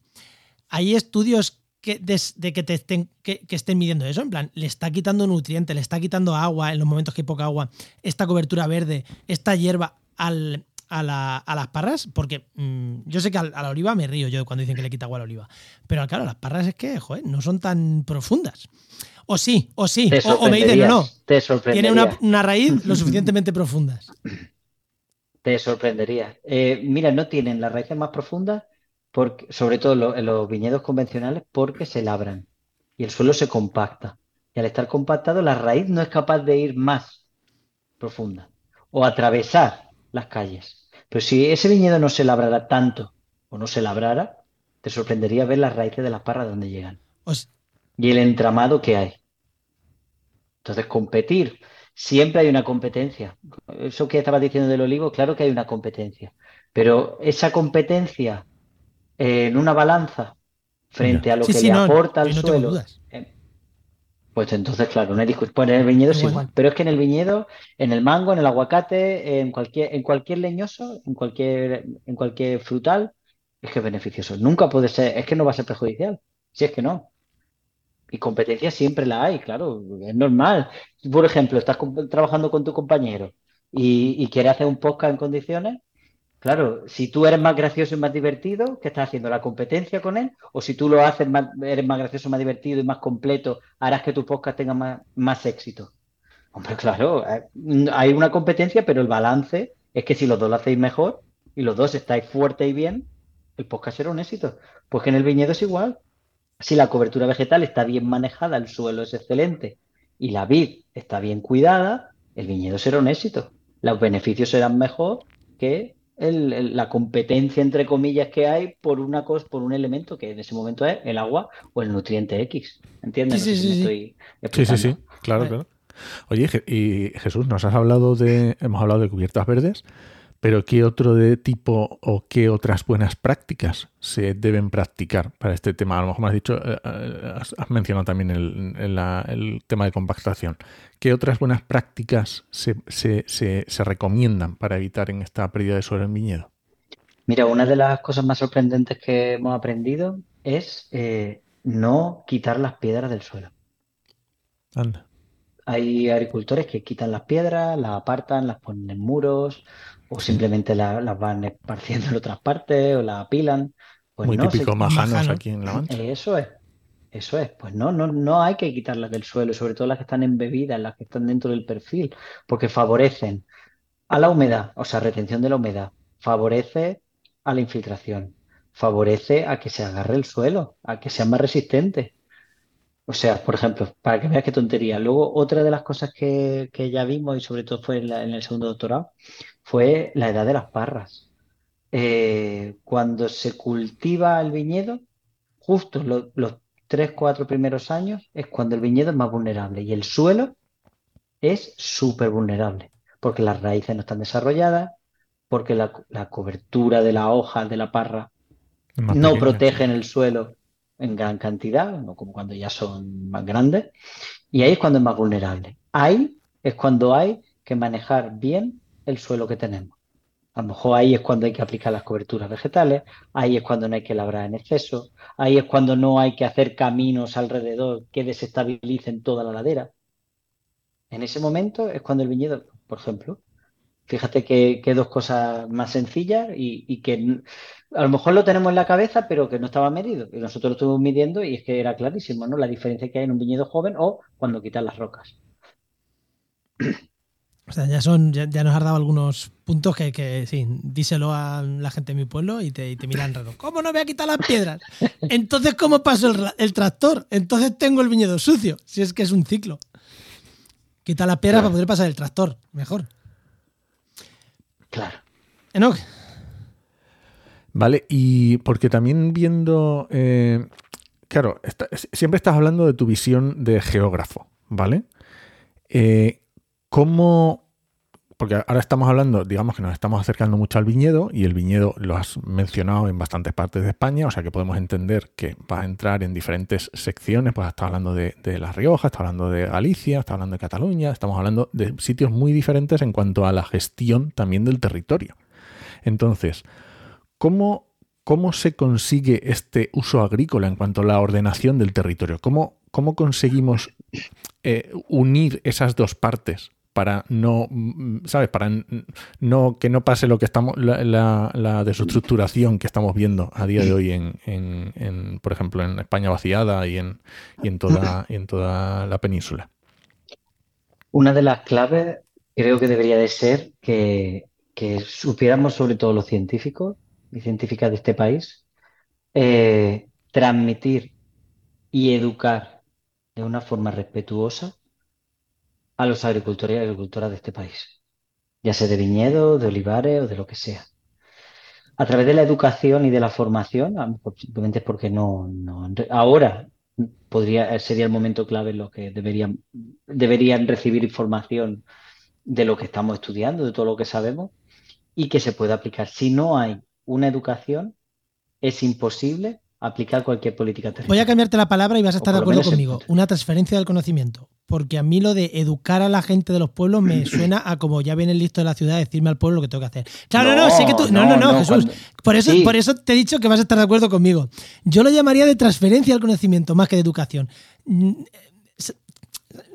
hay estudios que, de, que, te estén, que, estén midiendo eso, en plan, le está quitando nutrientes, le está quitando agua en los momentos que hay poca agua, esta cobertura verde, esta hierba al, a, las parras, porque mm, yo sé que a, la oliva me río yo cuando dicen que le quita agua a la oliva, pero claro, las parras es que, joder, no son tan profundas. O sí, o sí, o, me dicen no, no. Tiene una, raíz lo suficientemente profundas. Te sorprendería. Eh, mira, no tienen las raíces más profundas sobre todo en los viñedos convencionales, porque se labran y el suelo se compacta. Y al estar compactado, la raíz no es capaz de ir más profunda o atravesar las calles. Pero si ese viñedo no se labrara tanto o no se labrara, te sorprendería ver las raíces de las parras donde llegan. Y el entramado que hay. Entonces, competir. Siempre hay una competencia. Eso que estabas diciendo del olivo, claro que hay una competencia. Pero esa competencia en una balanza frente a lo que le aporta al suelo, pues entonces, claro, no discusión. Pues en el viñedo es igual. Pero es que en el viñedo, en el mango, en el aguacate, en cualquier, en cualquier leñoso, en cualquier, en cualquier frutal, es que es beneficioso. Nunca puede ser, es que no va a ser perjudicial. Si es que no. Y competencia siempre la hay, claro, es normal. Por ejemplo, estás trabajando con tu compañero y, y quieres hacer un podcast en condiciones, Claro, si tú eres más gracioso y más divertido, ¿qué estás haciendo? ¿La competencia con él? O si tú lo haces, más, eres más gracioso, más divertido y más completo, harás que tu podcast tenga más, éxito. Hombre, claro, eh, hay una competencia, pero el balance es que si los dos lo hacéis mejor y los dos estáis fuerte y bien, el podcast será un éxito. Pues que en el viñedo es igual. Si la cobertura vegetal está bien manejada, el suelo es excelente y la vid está bien cuidada, el viñedo será un éxito. Los beneficios serán mejor que la competencia entre comillas que hay por una cosa, por un elemento que en ese momento es el agua o el nutriente X. ¿Entiendes? Sí, sí, sí, sí, sí, claro, claro. Oye, y Jesús, nos has hablado de, hemos hablado de cubiertas verdes, pero ¿qué otro de tipo o qué otras buenas prácticas se deben practicar para este tema? A lo mejor me has dicho, eh, eh, has mencionado también el, tema de compactación. ¿Qué otras buenas prácticas se, recomiendan para evitar en esta pérdida de suelo en viñedo? Mira, una de las cosas más sorprendentes que hemos aprendido es eh, no quitar las piedras del suelo. Anda. Hay agricultores que quitan las piedras, las apartan, las ponen en muros o simplemente las van esparciendo en otras partes o las apilan. Pues Muy típico majanos aquí en La Mancha. Eso es, eso es. Pues no, no, no hay que quitarlas del suelo, sobre todo las que están embebidas, las que están dentro del perfil, porque favorecen a la humedad, o sea, retención de la humedad, favorece a la infiltración, favorece a que se agarre el suelo, a que sea más resistente. O sea, por ejemplo, para que veas qué tontería. Luego, otra de las cosas que, ya vimos, y sobre todo fue en, el segundo doctorado, fue la edad de las parras. Eh, cuando se cultiva el viñedo, justo los tres, cuatro primeros años es cuando el viñedo es más vulnerable y el suelo es súper vulnerable, porque las raíces no están desarrolladas, porque la, cobertura de la hoja de la parra no protegen el suelo en gran cantidad, no como cuando ya son más grandes, y ahí es cuando es más vulnerable. Ahí es cuando hay que manejar bien el suelo que tenemos. A lo mejor ahí es cuando hay que aplicar las coberturas vegetales, ahí es cuando no hay que labrar en exceso, ahí es cuando no hay que hacer caminos alrededor que desestabilicen toda la ladera. En ese momento es cuando el viñedo, por ejemplo, Fíjate que, que dos cosas más sencillas y, y que a lo mejor lo tenemos en la cabeza, pero que no estaba medido. Y nosotros lo estuvimos midiendo y es que era clarísimo, ¿no? La diferencia que hay en un viñedo joven o cuando quitan las rocas. O sea, ya son, ya, ya nos has dado algunos puntos que, que, sí, díselo a la gente de mi pueblo y te, y te miran raro. ¿Cómo no voy a quitar las piedras? Entonces, ¿cómo paso el, el tractor? Entonces tengo el viñedo sucio, si es que es un ciclo. Quita las piedras Claro. para poder pasar el tractor, mejor. Claro. Enoch, Vale, y porque también viendo, eh, claro, siempre estás hablando de tu visión de geógrafo, ¿vale? Eh, ¿Cómo, porque ahora estamos hablando, digamos que nos estamos acercando mucho al viñedo y el viñedo lo has mencionado en bastantes partes de España, o sea que podemos entender que vas a entrar en diferentes secciones, pues estás hablando de, La Rioja, estás hablando de Galicia, estás hablando de Cataluña, estamos hablando de sitios muy diferentes en cuanto a la gestión también del territorio. Entonces, ¿cómo, cómo se consigue este uso agrícola en cuanto a la ordenación del territorio? ¿Cómo, cómo conseguimos eh, unir esas dos partes para no, ¿sabes? Para no que no pase lo que estamos, la, la- la desestructuración que estamos viendo a día de hoy en, en- en, por ejemplo, en España vaciada y en, y en toda, y en toda la península. Una de las claves creo que debería de ser que, que supiéramos sobre todo los científicos y científicas de este país, eh, transmitir y educar de una forma respetuosa a los agricultores y agricultoras de este país, ya sea de viñedo, de olivares o de lo que sea. A través de la educación y de la formación, simplemente es porque no, no, ahora podría, sería el momento clave en lo que deberían, deberían recibir información de lo que estamos estudiando, de todo lo que sabemos, y que se pueda aplicar. Si no hay una educación, es imposible aplicar cualquier política voy a territorial. cambiarte la palabra y vas a estar de acuerdo conmigo. Una transferencia del conocimiento. Porque a mí lo de educar a la gente de los pueblos me suena a como ya viene el listo de la ciudad a decirme al pueblo lo que tengo que hacer. Claro, no, No, sé que tú. No, no, no, no, Jesús. cuando- Por eso, Sí. por eso te he dicho que vas a estar de acuerdo conmigo. Yo lo llamaría de transferencia del conocimiento más que de educación. Mm, s-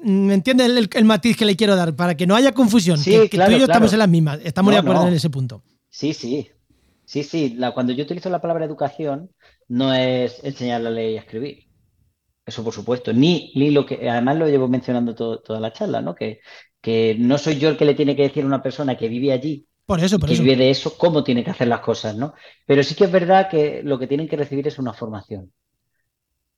¿Me entiendes el, el matiz que le quiero dar? Para que no haya confusión. Sí, que, que claro, tú y yo claro. estamos en las mismas. Estamos de acuerdo no. en ese punto. Sí, sí, sí, sí. La, cuando yo utilizo la palabra educación, no es enseñar la ley a escribir. Eso por supuesto. Ni, ni lo que, además lo llevo mencionando todo- toda la charla, ¿no? Que, que no soy yo el que le tiene que decir a una persona que vive allí Por eso, por que eso. vive de eso, cómo tiene que hacer las cosas, ¿no? Pero sí que es verdad que lo que tienen que recibir es una formación.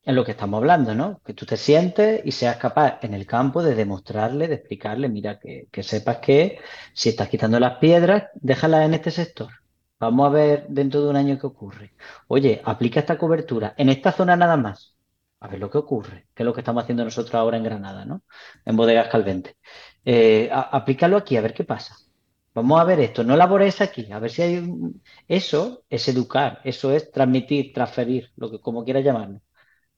En lo que estamos hablando, ¿no? Que tú te sientes y seas capaz en el campo de demostrarle, de explicarle, mira, que, que sepas que si estás quitando las piedras, déjalas en este sector. Vamos a ver dentro de un año qué ocurre. Oye, aplica esta cobertura en esta zona nada más. A ver lo que ocurre, que es lo que estamos haciendo nosotros ahora en Granada, ¿no? En Bodegas Calvente. Eh, aplícalo aquí, a ver qué pasa. Vamos a ver esto, no labores aquí, a ver si hay un... Eso es educar, eso es transmitir, transferir, lo que como quieras llamarlo.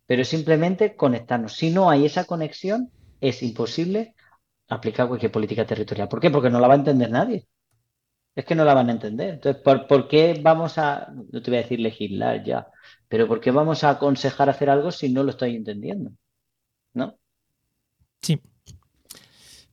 Pero es simplemente conectarnos. Si no hay esa conexión, es imposible aplicar cualquier política territorial. ¿Por qué? Porque no la va a entender nadie. Es que no la van a entender. Entonces, ¿por, por qué vamos a, no te voy a decir legislar ya, pero por qué vamos a aconsejar hacer algo si no lo estoy entendiendo? ¿No? Sí.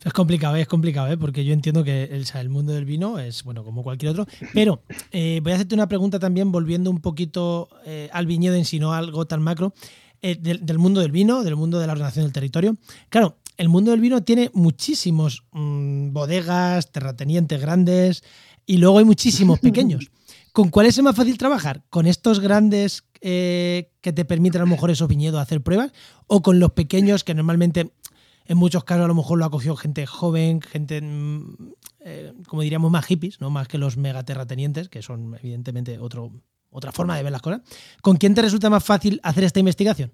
Es complicado, es complicado, ¿eh? porque yo entiendo que el, mundo del vino es, bueno, como cualquier otro. Pero eh, voy a hacerte una pregunta también, volviendo un poquito eh, al viñedo en sí, no algo tan macro, eh, del, del mundo del vino, del mundo de la ordenación del territorio. Claro, el mundo del vino tiene muchísimos mm, bodegas, terratenientes grandes y luego hay muchísimos pequeños. ¿Con cuál es más fácil trabajar? ¿Con estos grandes eh, que te permiten a lo mejor esos viñedos hacer pruebas? ¿O con los pequeños que normalmente en muchos casos a lo mejor lo ha cogido gente joven, gente, mm, eh, como diríamos, más hippies, ¿no? más que los megaterratenientes, que son evidentemente otro, otra forma de ver las cosas. ¿Con quién te resulta más fácil hacer esta investigación?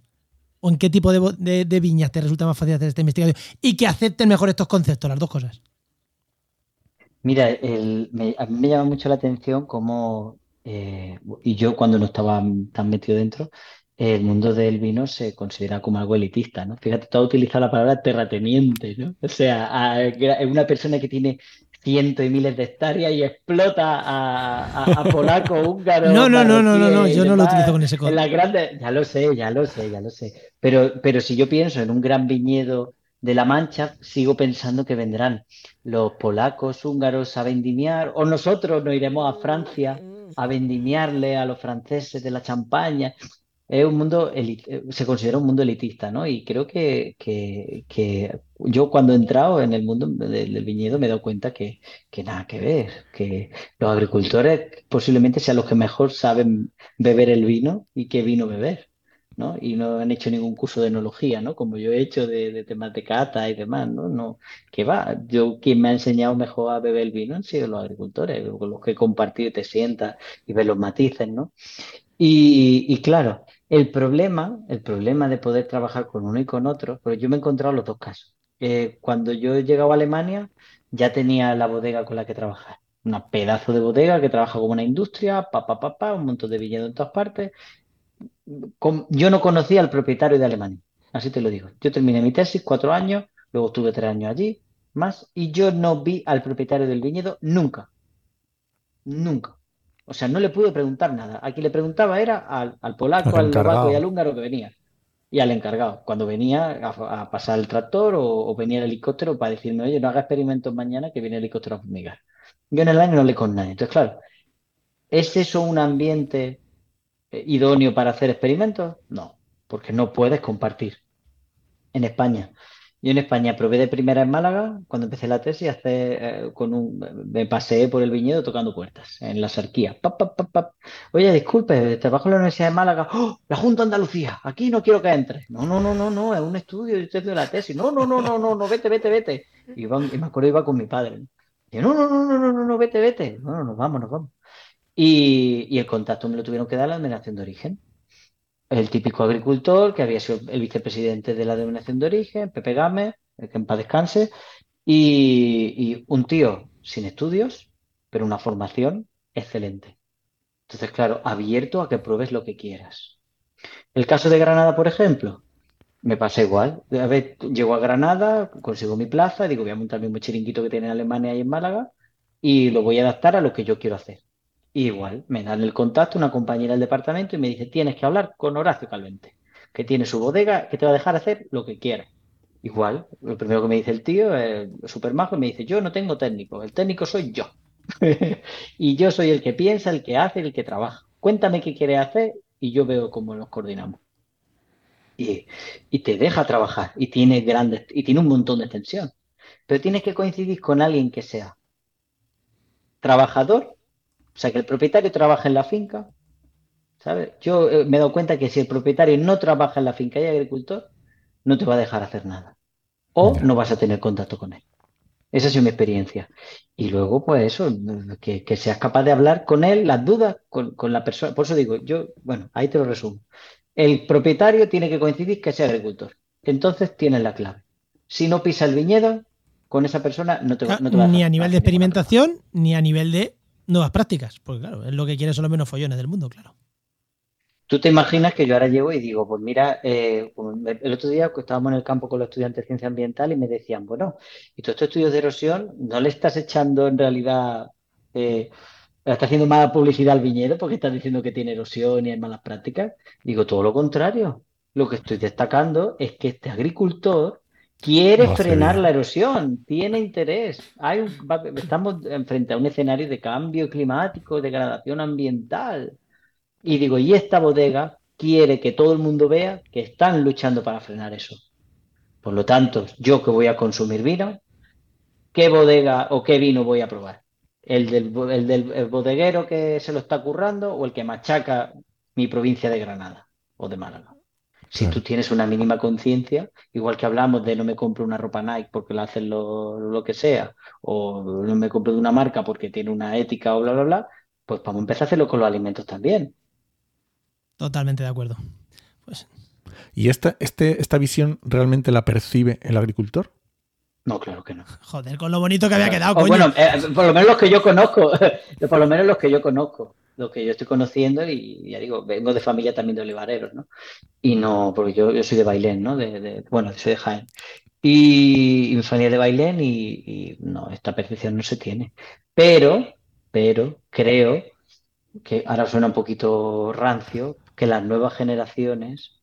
¿O en qué tipo de, viñas te resulta más fácil hacer esta investigación? Y que acepten mejor estos conceptos, las dos cosas. Mira, el- me- a mí me llama mucho la atención cómo, eh, y yo cuando no estaba tan metido dentro, el mundo del vino se considera como algo elitista, ¿no? Fíjate, tú has utilizado la palabra terrateniente, ¿no? O sea, gra- una persona que tiene cientos y miles de hectáreas y explota a, a, a polaco, húngaro, No, no, no, no, no, no, yo no lo utilizo con ese en concepto. las grandes, ya lo sé, ya lo sé, ya lo sé. Pero, pero si yo pienso en un gran viñedo de La Mancha, sigo pensando que vendrán los polacos, húngaros a vendimiar, o nosotros nos iremos a Francia a vendimiarle a los franceses de la champaña. Es un mundo, se considera un mundo elitista, ¿no? Y creo que, que, yo cuando he entrado en el mundo del, viñedo me he dado cuenta que, que nada que ver, que los agricultores posiblemente sean los que mejor saben beber el vino y qué vino beber. ¿No? Y no han hecho ningún curso de enología, ¿no? Como yo he hecho de, temas de cata y demás, ¿no? Que va, yo quien me ha enseñado mejor a beber el vino han sido los agricultores, con los que he compartido te sientas y ves los matices, ¿no? Y, claro, el problema, el problema de poder trabajar con uno y con otro, pero yo me he encontrado los dos casos. Eh, cuando yo he llegado a Alemania, ya tenía la bodega con la que trabajar. Una pedazo de bodega que trabaja como una industria, pa, pa, un montón de viñedos en todas partes, yo no conocía al propietario de Alemania, así te lo digo. Yo terminé mi tesis, cuatro años, luego estuve tres años allí, más, y yo no vi al propietario del viñedo nunca. Nunca. O sea, no le pude preguntar nada. A quien le preguntaba era al, polaco, al novaco y al húngaro que venía. Y al encargado, cuando venía a, pasar el tractor o, venía el helicóptero para decirme, oye, no haga experimentos mañana que viene el helicóptero a fumigar. Yo en el año no le con nadie. Entonces, claro, ¿es eso un ambiente idóneo para hacer experimentos? No, porque no puedes compartir. En España. Yo en España probé de primera en Málaga, cuando empecé la tesis, hace, eh, con un, me paseé por el viñedo tocando puertas, en la sarquía. Oye, disculpe, trabajo en la Universidad de Málaga. ¡Oh! La Junta Andalucía, aquí no quiero que entre. No, no, no, no, no, es un estudio, yo estoy la tesis. No, no, no, no, no, no, vete, vete, vete. Y, me acuerdo iba con mi padre. Y, no, no, no, no, no, no, vete, vete. No, no, nos vamos, nos vamos. Y, el contacto me lo tuvieron que dar la denominación de origen. El típico agricultor que había sido el vicepresidente de la denominación de origen, Pepe Gámez, que en paz descanse, y, un tío sin estudios, pero una formación excelente. Entonces, claro, abierto a que pruebes lo que quieras. El caso de Granada, por ejemplo, me pasa igual. A ver, llego a Granada, consigo mi plaza, digo, voy a montar mi chiringuito que tiene en Alemania y en Málaga y lo voy a adaptar a lo que yo quiero hacer. Igual, me dan el contacto una compañera del departamento y me dice, tienes que hablar con Horacio Calvente, que tiene su bodega, que te va a dejar hacer lo que quiera. Igual, lo primero que me dice el tío es súper majo me dice, yo no tengo técnico, el técnico soy yo. y yo soy el que piensa, el que hace, el que trabaja. Cuéntame qué quiere hacer y yo veo cómo nos coordinamos. Y, y, te deja trabajar y tiene grandes y tiene un montón de extensión. Pero tienes que coincidir con alguien que sea trabajador o sea, que el propietario trabaja en la finca, ¿sabes? Yo eh, me he dado cuenta que si el propietario no trabaja en la finca y agricultor, no te va a dejar hacer nada. O no vas a tener contacto con él. Esa ha sido mi experiencia. Y luego, pues eso, que, seas capaz de hablar con él, las dudas, con, la persona. Por eso digo, yo, bueno, ahí te lo resumo. El propietario tiene que coincidir que sea agricultor. Entonces tienes la clave. Si no pisa el viñedo, con esa persona no te, no te va a Ni a nivel de experimentación, ni a nivel de nuevas prácticas, porque claro, es lo que quiere son los menos follones del mundo, claro. Tú te imaginas que yo ahora llego y digo, pues mira, eh, el otro día estábamos en el campo con los estudiantes de ciencia ambiental y me decían, bueno, ¿y todos estos estudios de erosión no le estás echando en realidad, eh, estás haciendo mala publicidad al viñedo porque estás diciendo que tiene erosión y hay malas prácticas? Digo, todo lo contrario. Lo que estoy destacando es que este agricultor Quiere frenar la erosión, tiene interés. Hay estamos frente a un escenario de cambio climático, degradación ambiental. Y digo, y esta bodega quiere que todo el mundo vea que están luchando para frenar eso. Por lo tanto, yo que voy a consumir vino, ¿qué bodega o qué vino voy a probar? ¿El del, el del bodeguero que se lo está currando o el que machaca mi provincia de Granada o de Málaga? Si tú tienes una mínima conciencia, igual que hablamos de no me compro una ropa Nike porque la hacen lo, que sea, o no me compro de una marca porque tiene una ética o bla, bla, bla, pues vamos a empezar a hacerlo con los alimentos también. Totalmente de acuerdo. Pues... ¿Y esta, este, esta visión realmente la percibe el agricultor? No, claro que no. Joder, con lo bonito que había quedado, coño. Bueno, eh, por lo menos los que yo conozco, por lo menos los que yo conozco lo que yo estoy conociendo y ya digo, vengo de familia también de olivareros, ¿no? Y no, porque yo, soy de Bailén, ¿no? Bueno, soy de Jaén. Y, mi familia de Bailén y, no, esta percepción no se tiene. Pero, pero creo que ahora suena un poquito rancio, que las nuevas generaciones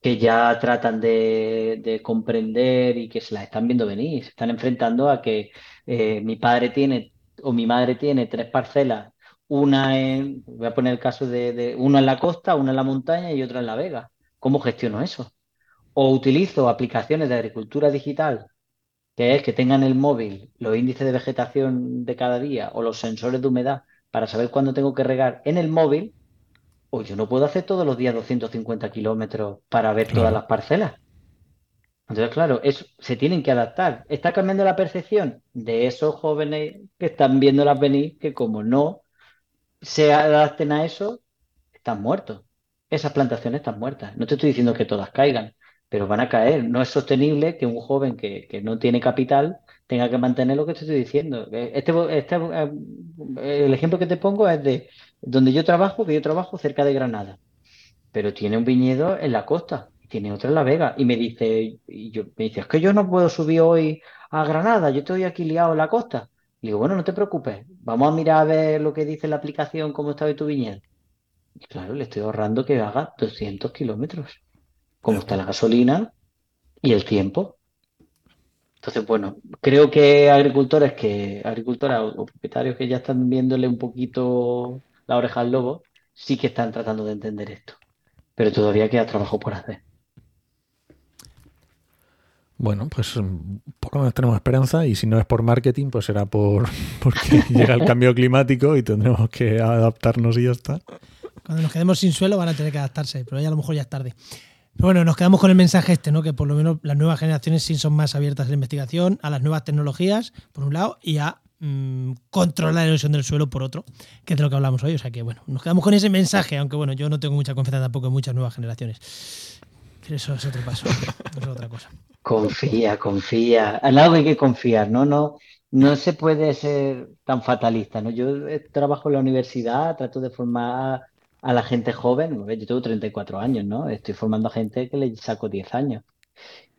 que ya tratan de, comprender y que se las están viendo venir. Se están enfrentando a que eh, mi padre tiene o mi madre tiene tres parcelas, una en, voy a poner el caso de, de una en la costa, una en la montaña y otra en la vega. ¿Cómo gestiono eso? O utilizo aplicaciones de agricultura digital, que es que tengan el móvil los índices de vegetación de cada día o los sensores de humedad para saber cuándo tengo que regar en el móvil o yo no puedo hacer todos los días 250 kilómetros para ver todas las parcelas. Entonces, claro, se tienen que adaptar. Está cambiando la percepción de esos jóvenes que están viéndolas venir, que como no se adapten a eso, están muertos. Esas plantaciones están muertas. No te estoy diciendo que todas caigan, pero van a caer. No es sostenible que un joven que, no tiene capital tenga que mantener lo que te estoy diciendo. Este, este, eh, el ejemplo que te pongo es de donde yo trabajo, que yo trabajo cerca de Granada, pero tiene un viñedo en la costa, tiene otra en La Vega, y me dice, y yo, me dice, es que yo no puedo subir hoy a Granada, yo estoy aquí liado en la costa. Y digo, bueno, no te preocupes, vamos a mirar a ver lo que dice la aplicación, cómo está hoy tu viñedo. Y claro, le estoy ahorrando que haga 200 kilómetros, cómo está la gasolina y el tiempo. Entonces, bueno, creo que agricultores que, agricultoras o propietarios que ya están viéndole un poquito la oreja al lobo, sí que están tratando de entender esto. Pero todavía queda trabajo por hacer. Bueno, pues mm, por lo menos tenemos esperanza y si no es por marketing, pues será por porque llega el cambio climático y tendremos que adaptarnos y ya está. Cuando nos quedemos sin suelo van a tener que adaptarse, pero ya a lo mejor ya es tarde. Pero bueno, nos quedamos con el mensaje este, ¿no? Que por lo menos las nuevas generaciones sí son más abiertas a la investigación, a las nuevas tecnologías, por un lado, y a Mm, controlar la erosión del suelo por otro, que es de lo que hablamos hoy. O sea que bueno, nos quedamos con ese mensaje, aunque bueno, yo no tengo mucha confianza tampoco en muchas nuevas generaciones. Eso es otro paso, es otra cosa. Confía, confía. En algo hay que confiar, ¿no? No, no se puede ser tan fatalista, ¿no? Yo eh, trabajo en la universidad, trato de formar a la gente joven, yo tengo 34 años, ¿no? Estoy formando a gente que le saco 10 años.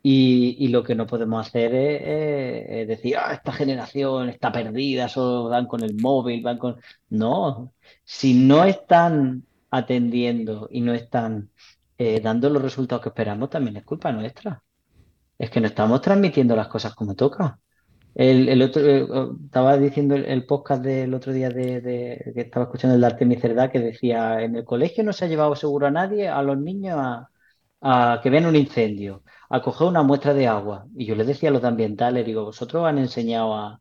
Y, lo que no podemos hacer es, decir, ah, esta generación está perdida, solo van con el móvil, van con... No, si no están atendiendo y no están eh, dando los resultados que esperamos, también es culpa nuestra. Es que no estamos transmitiendo las cosas como toca. El, otro, eh, estaba diciendo el, podcast del otro día de, que estaba escuchando el de Artemis Cerdá que decía, en el colegio no se ha llevado seguro a nadie, a los niños, a, a que vean un incendio a coger una muestra de agua. Y yo les decía a los ambientales, digo, ¿vosotros han enseñado a,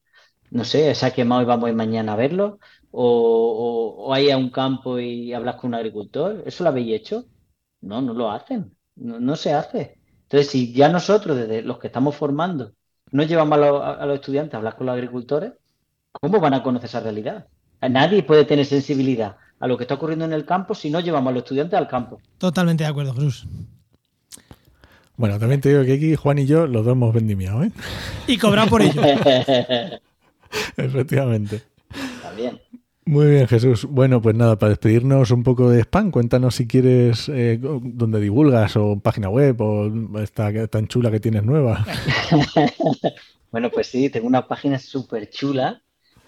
no sé, se ha quemado y vamos a ir mañana a verlo? ¿O, o, a un campo y hablas con un agricultor? ¿Eso lo habéis hecho? No, no lo hacen. No, se hace. Entonces, si ya nosotros, desde los que estamos formando, no llevamos a, los estudiantes a hablar con los agricultores, ¿cómo van a conocer esa realidad? Nadie puede tener sensibilidad a lo que está ocurriendo en el campo si no llevamos a los estudiantes al campo. Totalmente de acuerdo, Jesús. Bueno, también te digo que aquí Juan y yo los dos hemos vendimiado, ¿eh? Y cobrado por ello. Efectivamente. Está bien. Muy bien, Jesús. Bueno, pues nada, para despedirnos un poco de spam, cuéntanos si quieres eh, dónde divulgas o página web o esta tan chula que tienes nueva. bueno, pues sí, tengo una página súper chula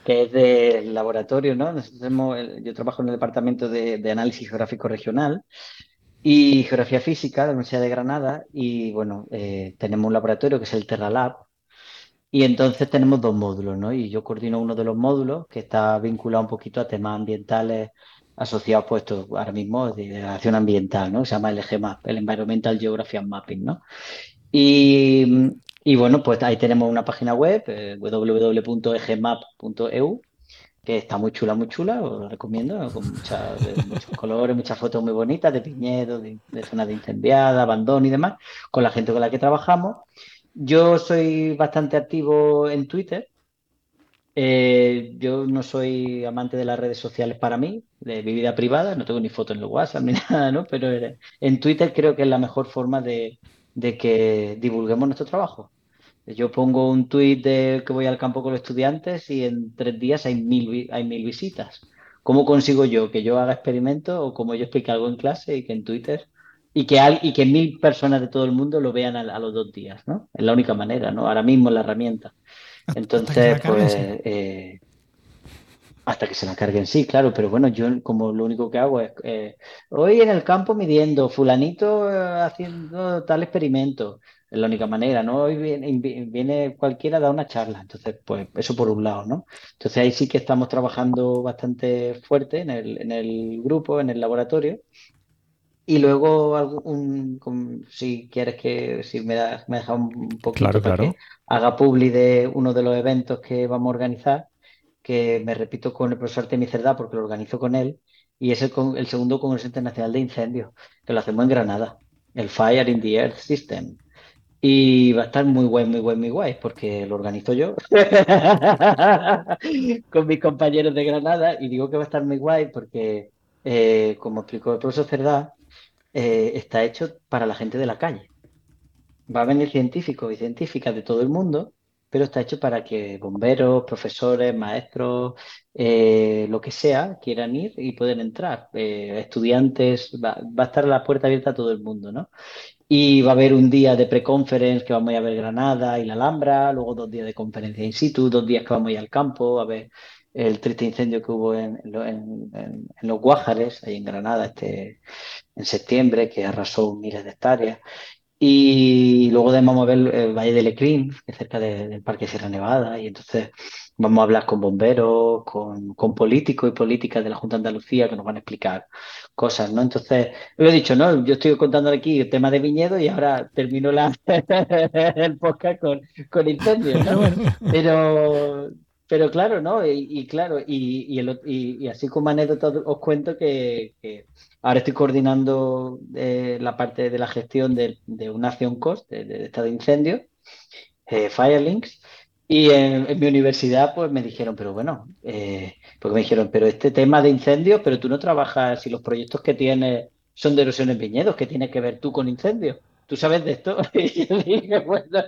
que es del laboratorio, ¿no? yo trabajo en el departamento de análisis geográfico regional y geografía física de la Universidad de Granada y bueno, eh, tenemos un laboratorio que es el Terra Lab y entonces tenemos dos módulos, ¿no? Y yo coordino uno de los módulos que está vinculado un poquito a temas ambientales asociados, pues ahora mismo de acción ambiental, ¿no? Se llama el EGMAP, el Environmental Geography Mapping, ¿no? Y, y bueno, pues ahí tenemos una página web, eh, www.egmap.eu, que está muy chula, muy chula, os lo recomiendo, con muchos colores, muchas fotos muy bonitas de piñedos, de, zonas de incendiada, abandono y demás, con la gente con la que trabajamos. Yo soy bastante activo en Twitter. Eh, yo no soy amante de las redes sociales para mí, de mi vida privada, no tengo ni foto en los WhatsApp ni nada, ¿no? Pero en Twitter creo que es la mejor forma de, de que divulguemos nuestro trabajo. Yo pongo un tuit de que voy al campo con los estudiantes y en tres días hay mil, hay mil visitas. ¿Cómo consigo yo que yo haga experimentos o como yo explique algo en clase y que en Twitter y que, y que mil personas de todo el mundo lo vean a, los dos días, ¿no? Es la única manera, ¿no? Ahora mismo es la herramienta. Entonces, pues... Eh, Hasta que se la carguen, sí, claro, pero bueno, yo como lo único que hago es, eh, hoy en el campo midiendo, fulanito eh, haciendo tal experimento, es la única manera, ¿no? Hoy viene, viene cualquiera a dar una charla, entonces, pues eso por un lado, ¿no? Entonces ahí sí que estamos trabajando bastante fuerte en el, en el grupo, en el laboratorio, y luego, algún, si quieres que, si me, da, me deja un poquito para que haga publi de uno de los eventos que vamos a organizar, que me repito con el profesor Temi Cerdá porque lo organizo con él, y es el, el segundo Congreso Internacional de Incendios, que lo hacemos en Granada, el Fire in the Earth System. Y va a estar muy guay, muy guay, muy guay, porque lo organizo yo con mis compañeros de Granada, y digo que va a estar muy guay porque, eh, como explicó el profesor Cerdá, eh, está hecho para la gente de la calle. Va a venir científicos y científicas de todo el mundo, pero está hecho para que bomberos, profesores, maestros, eh, lo que sea, quieran ir y pueden entrar. Eh, estudiantes, va, a estar la puerta abierta a todo el mundo, ¿no? Y va a haber un día de pre-conference que vamos a ver Granada y la Alhambra, luego dos días de conferencia in situ, dos días que vamos a ir al campo a ver el triste incendio que hubo en, los Guájares, ahí en Granada, este, en septiembre, que arrasó miles de hectáreas. Y luego vamos a ver el Valle de Lecrín, que es cerca del Parque Sierra Nevada, y entonces vamos a hablar con bomberos, con, políticos y políticas de la Junta de Andalucía que nos van a explicar cosas, ¿no? Entonces, lo he dicho, ¿no? Yo estoy contando aquí el tema de viñedo y ahora termino la, el podcast con, con incendios, ¿no? Pero, pero claro, ¿no? Y, claro, y, y, así como anécdota os cuento que, ahora estoy coordinando eh, la parte de la gestión de, una acción cost, de, estado de incendio, eh, Firelinks, y en, mi universidad pues me dijeron, pero bueno, eh, porque me dijeron, pero este tema de incendios, pero tú no trabajas, si los proyectos que tienes son de erosiones viñedos, ¿qué tienes que ver tú con incendios? ¿Tú sabes de esto? Y yo dije, bueno,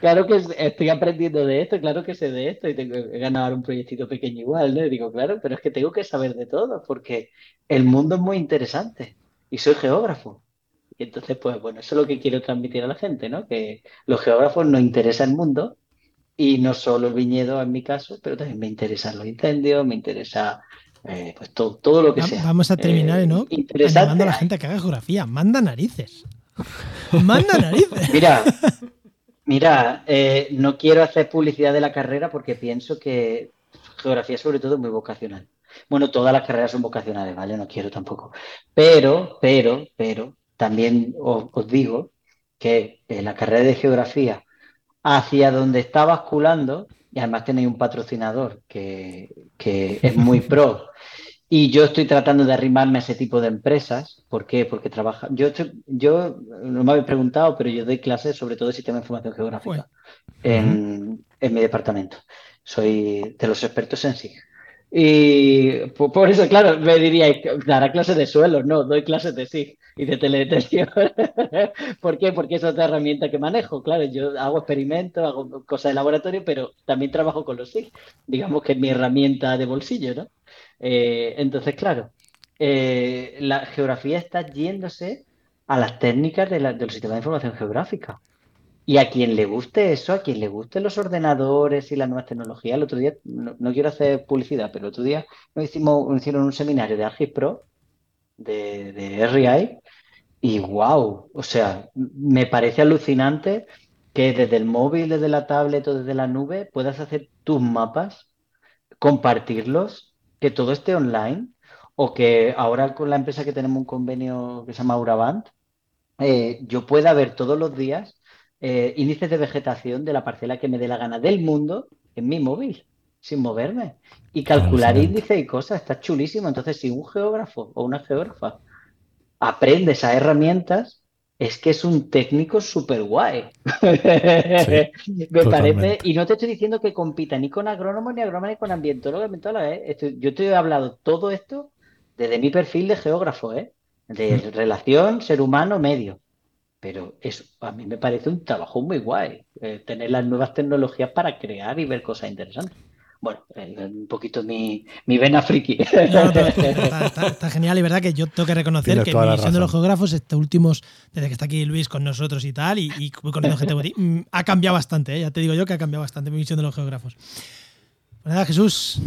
claro que estoy aprendiendo de esto, claro que sé de esto y tengo que ganar un proyectito pequeño igual, ¿no? Y digo, claro, pero es que tengo que saber de todo porque el mundo es muy interesante y soy geógrafo. Y entonces, pues bueno, eso es lo que quiero transmitir a la gente, ¿no? Que los geógrafos nos interesa el mundo y no solo el viñedo en mi caso, pero también me interesan los incendios, me interesa eh, pues todo, todo, lo que sea. Vamos a terminar, ¿no? Eh, Llamando a la gente que haga geografía. Manda narices. Manda narices. Mira, mira, eh, no quiero hacer publicidad de la carrera porque pienso que geografía sobre todo es muy vocacional. Bueno, todas las carreras son vocacionales, ¿vale? No quiero tampoco. Pero, pero, pero, también os, digo que la carrera de geografía hacia donde está basculando, y además tenéis un patrocinador que, que es muy pro y yo estoy tratando de arrimarme a ese tipo de empresas. ¿Por qué? Porque trabaja. Yo, yo no me habéis preguntado, pero yo doy clases sobre todo de sistema de información geográfica en, mi departamento. Soy de los expertos en sí. Y por, eso, claro, me diría, dará clases de suelo. No, doy clases de sí y de teledetección. ¿Por qué? Porque es otra herramienta que manejo. Claro, yo hago experimentos, hago cosas de laboratorio, pero también trabajo con los SIG. Digamos que es mi herramienta de bolsillo, ¿no? Eh, entonces, claro, eh, la geografía está yéndose a las técnicas de, los sistemas de información geográfica. Y a quien le guste eso, a quien le gusten los ordenadores y las nuevas tecnologías, el otro día, no, quiero hacer publicidad, pero el otro día nos hicimos, hicieron un seminario de Argis Pro, de, de RI, y wow, o sea, me parece alucinante que desde el móvil, desde la tablet o desde la nube puedas hacer tus mapas, compartirlos que todo esté online o que ahora con la empresa que tenemos un convenio que se llama Urabant, eh, yo pueda ver todos los días eh, índices de vegetación de la parcela que me dé la gana del mundo en mi móvil, sin moverme. Y calcular índices y cosas, está chulísimo. Entonces, si un geógrafo o una geógrafa aprende esas herramientas, es que es un técnico súper guay. me parece, y no te estoy diciendo que compita ni con agrónomos, ni agrónomos, ni con ambientólogos, ¿eh? yo te he hablado todo esto desde mi perfil de geógrafo, ¿eh? de mm. relación ser humano medio. Pero eso a mí me parece un trabajo muy guay, eh, tener las nuevas tecnologías para crear y ver cosas interesantes bueno, eh, un poquito mi, mi vena friki. está, genial y verdad que yo tengo que reconocer que mi visión de los geógrafos, estos últimos, desde que está aquí Luis con nosotros y tal, y, y conociendo gente, mm, ha cambiado bastante, ¿eh? ya te digo yo que ha cambiado bastante mi visión de los geógrafos. Pues nada, Jesús.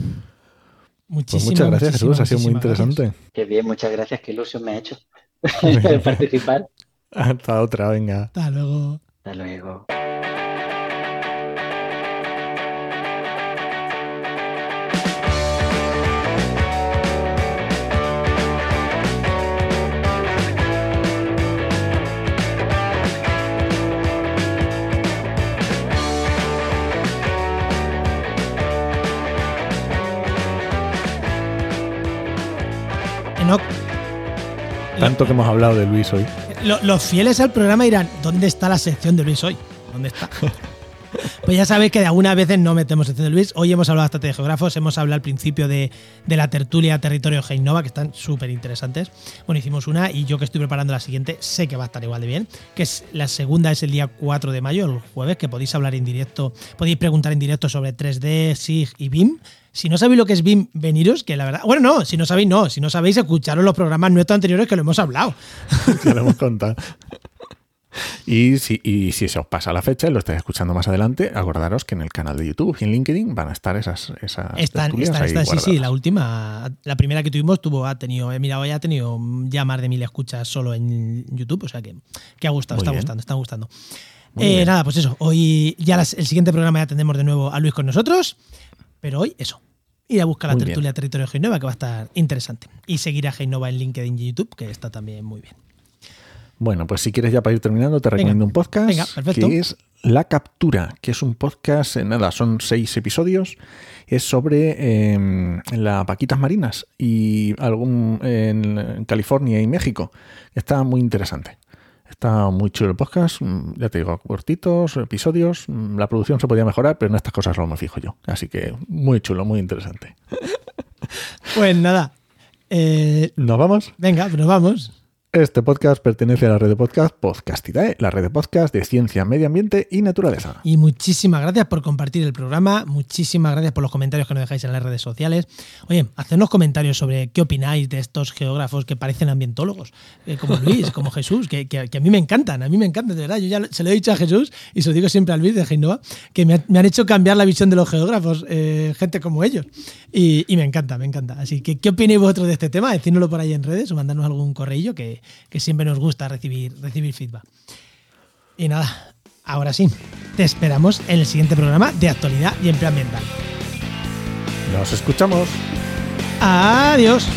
Muchísimas, Pues muchas gracias, Jesús. Ha sido muy muchísimas gracias. interesante. Qué bien, muchas gracias. Qué ilusión me ha hecho participar. Hasta otra, venga. Hasta luego. Hasta luego. Tanto que hemos hablado de Luis hoy. lo- los fieles al programa dirán, ¿dónde está la sección de Luis hoy? ¿Dónde está? Pues ya sabéis que de algunas veces no metemos sección de Luis. Hoy hemos hablado bastante de geógrafos, hemos hablado al principio de, de la tertulia Territorio Heinova, que están súper interesantes. Bueno, hicimos una y yo que estoy preparando la siguiente sé que va a estar igual de bien. Que es la segunda es el día 4 de mayo, el jueves, que podéis hablar en directo, podéis preguntar en directo sobre 3D, SIG y BIM. Si no sabéis lo que es BIM, veniros, que la verdad. Bueno, no, si no sabéis, no. Si no sabéis, escucharos los programas nuestros anteriores que lo hemos hablado. Ya lo hemos contado. Y si, y si se os pasa la fecha y lo estáis escuchando más adelante, acordaros que en el canal de YouTube y en LinkedIn van a estar esas, esas Están, están, están, sí, sí, la última, la primera que tuvimos tuvo, ha tenido, he mirado ya ha tenido ya más de mil escuchas solo en YouTube, o sea que, que ha gustado, Muy está bien. gustando, está gustando. Eh, nada, pues eso, hoy ya las- el siguiente programa ya tendremos de nuevo a Luis con nosotros, pero hoy eso, ir a buscar la Muy tertulia Territorio Genova que va a estar interesante. Y seguir a Genova en LinkedIn y YouTube, que está también muy bien. Bueno, pues si quieres ya para ir terminando, te recomiendo un podcast venga, perfecto. que es La Captura, que es un podcast, eh, nada, son seis episodios, es sobre eh, las vaquitas marinas y algún en California y México. Está muy interesante. Está muy chulo el podcast, mm, ya te digo, cortitos, episodios, mm, la producción se podía mejorar, pero en estas cosas solo me fijo yo. Así que muy chulo, muy interesante. Pues nada, eh, ¿Nos vamos? venga, nos vamos. Este podcast pertenece a la red de podcast Podcastidae, la red de podcast de ciencia, medio ambiente y naturaleza. Y muchísimas gracias por compartir el programa, muchísimas gracias por los comentarios que nos dejáis en las redes sociales. Oye, hacednos comentarios sobre qué opináis de estos geógrafos que parecen ambientólogos, eh, como Luis, como Jesús, que, que- que a mí me encantan, a mí me encantan, de verdad. Yo ya se lo he dicho a Jesús y se lo digo siempre a Luis de Genova, que me, ha- me han hecho cambiar la visión de los geógrafos, eh, gente como ellos. Y, y me encanta, me encanta. Así que, ¿qué opináis vosotros de este tema? Decídnoslo por ahí en redes o mandarnos algún correo que, que siempre nos gusta recibir, recibir feedback. Y nada, ahora sí, te esperamos en el siguiente programa de actualidad y empleo ambiental. Nos escuchamos. Adiós.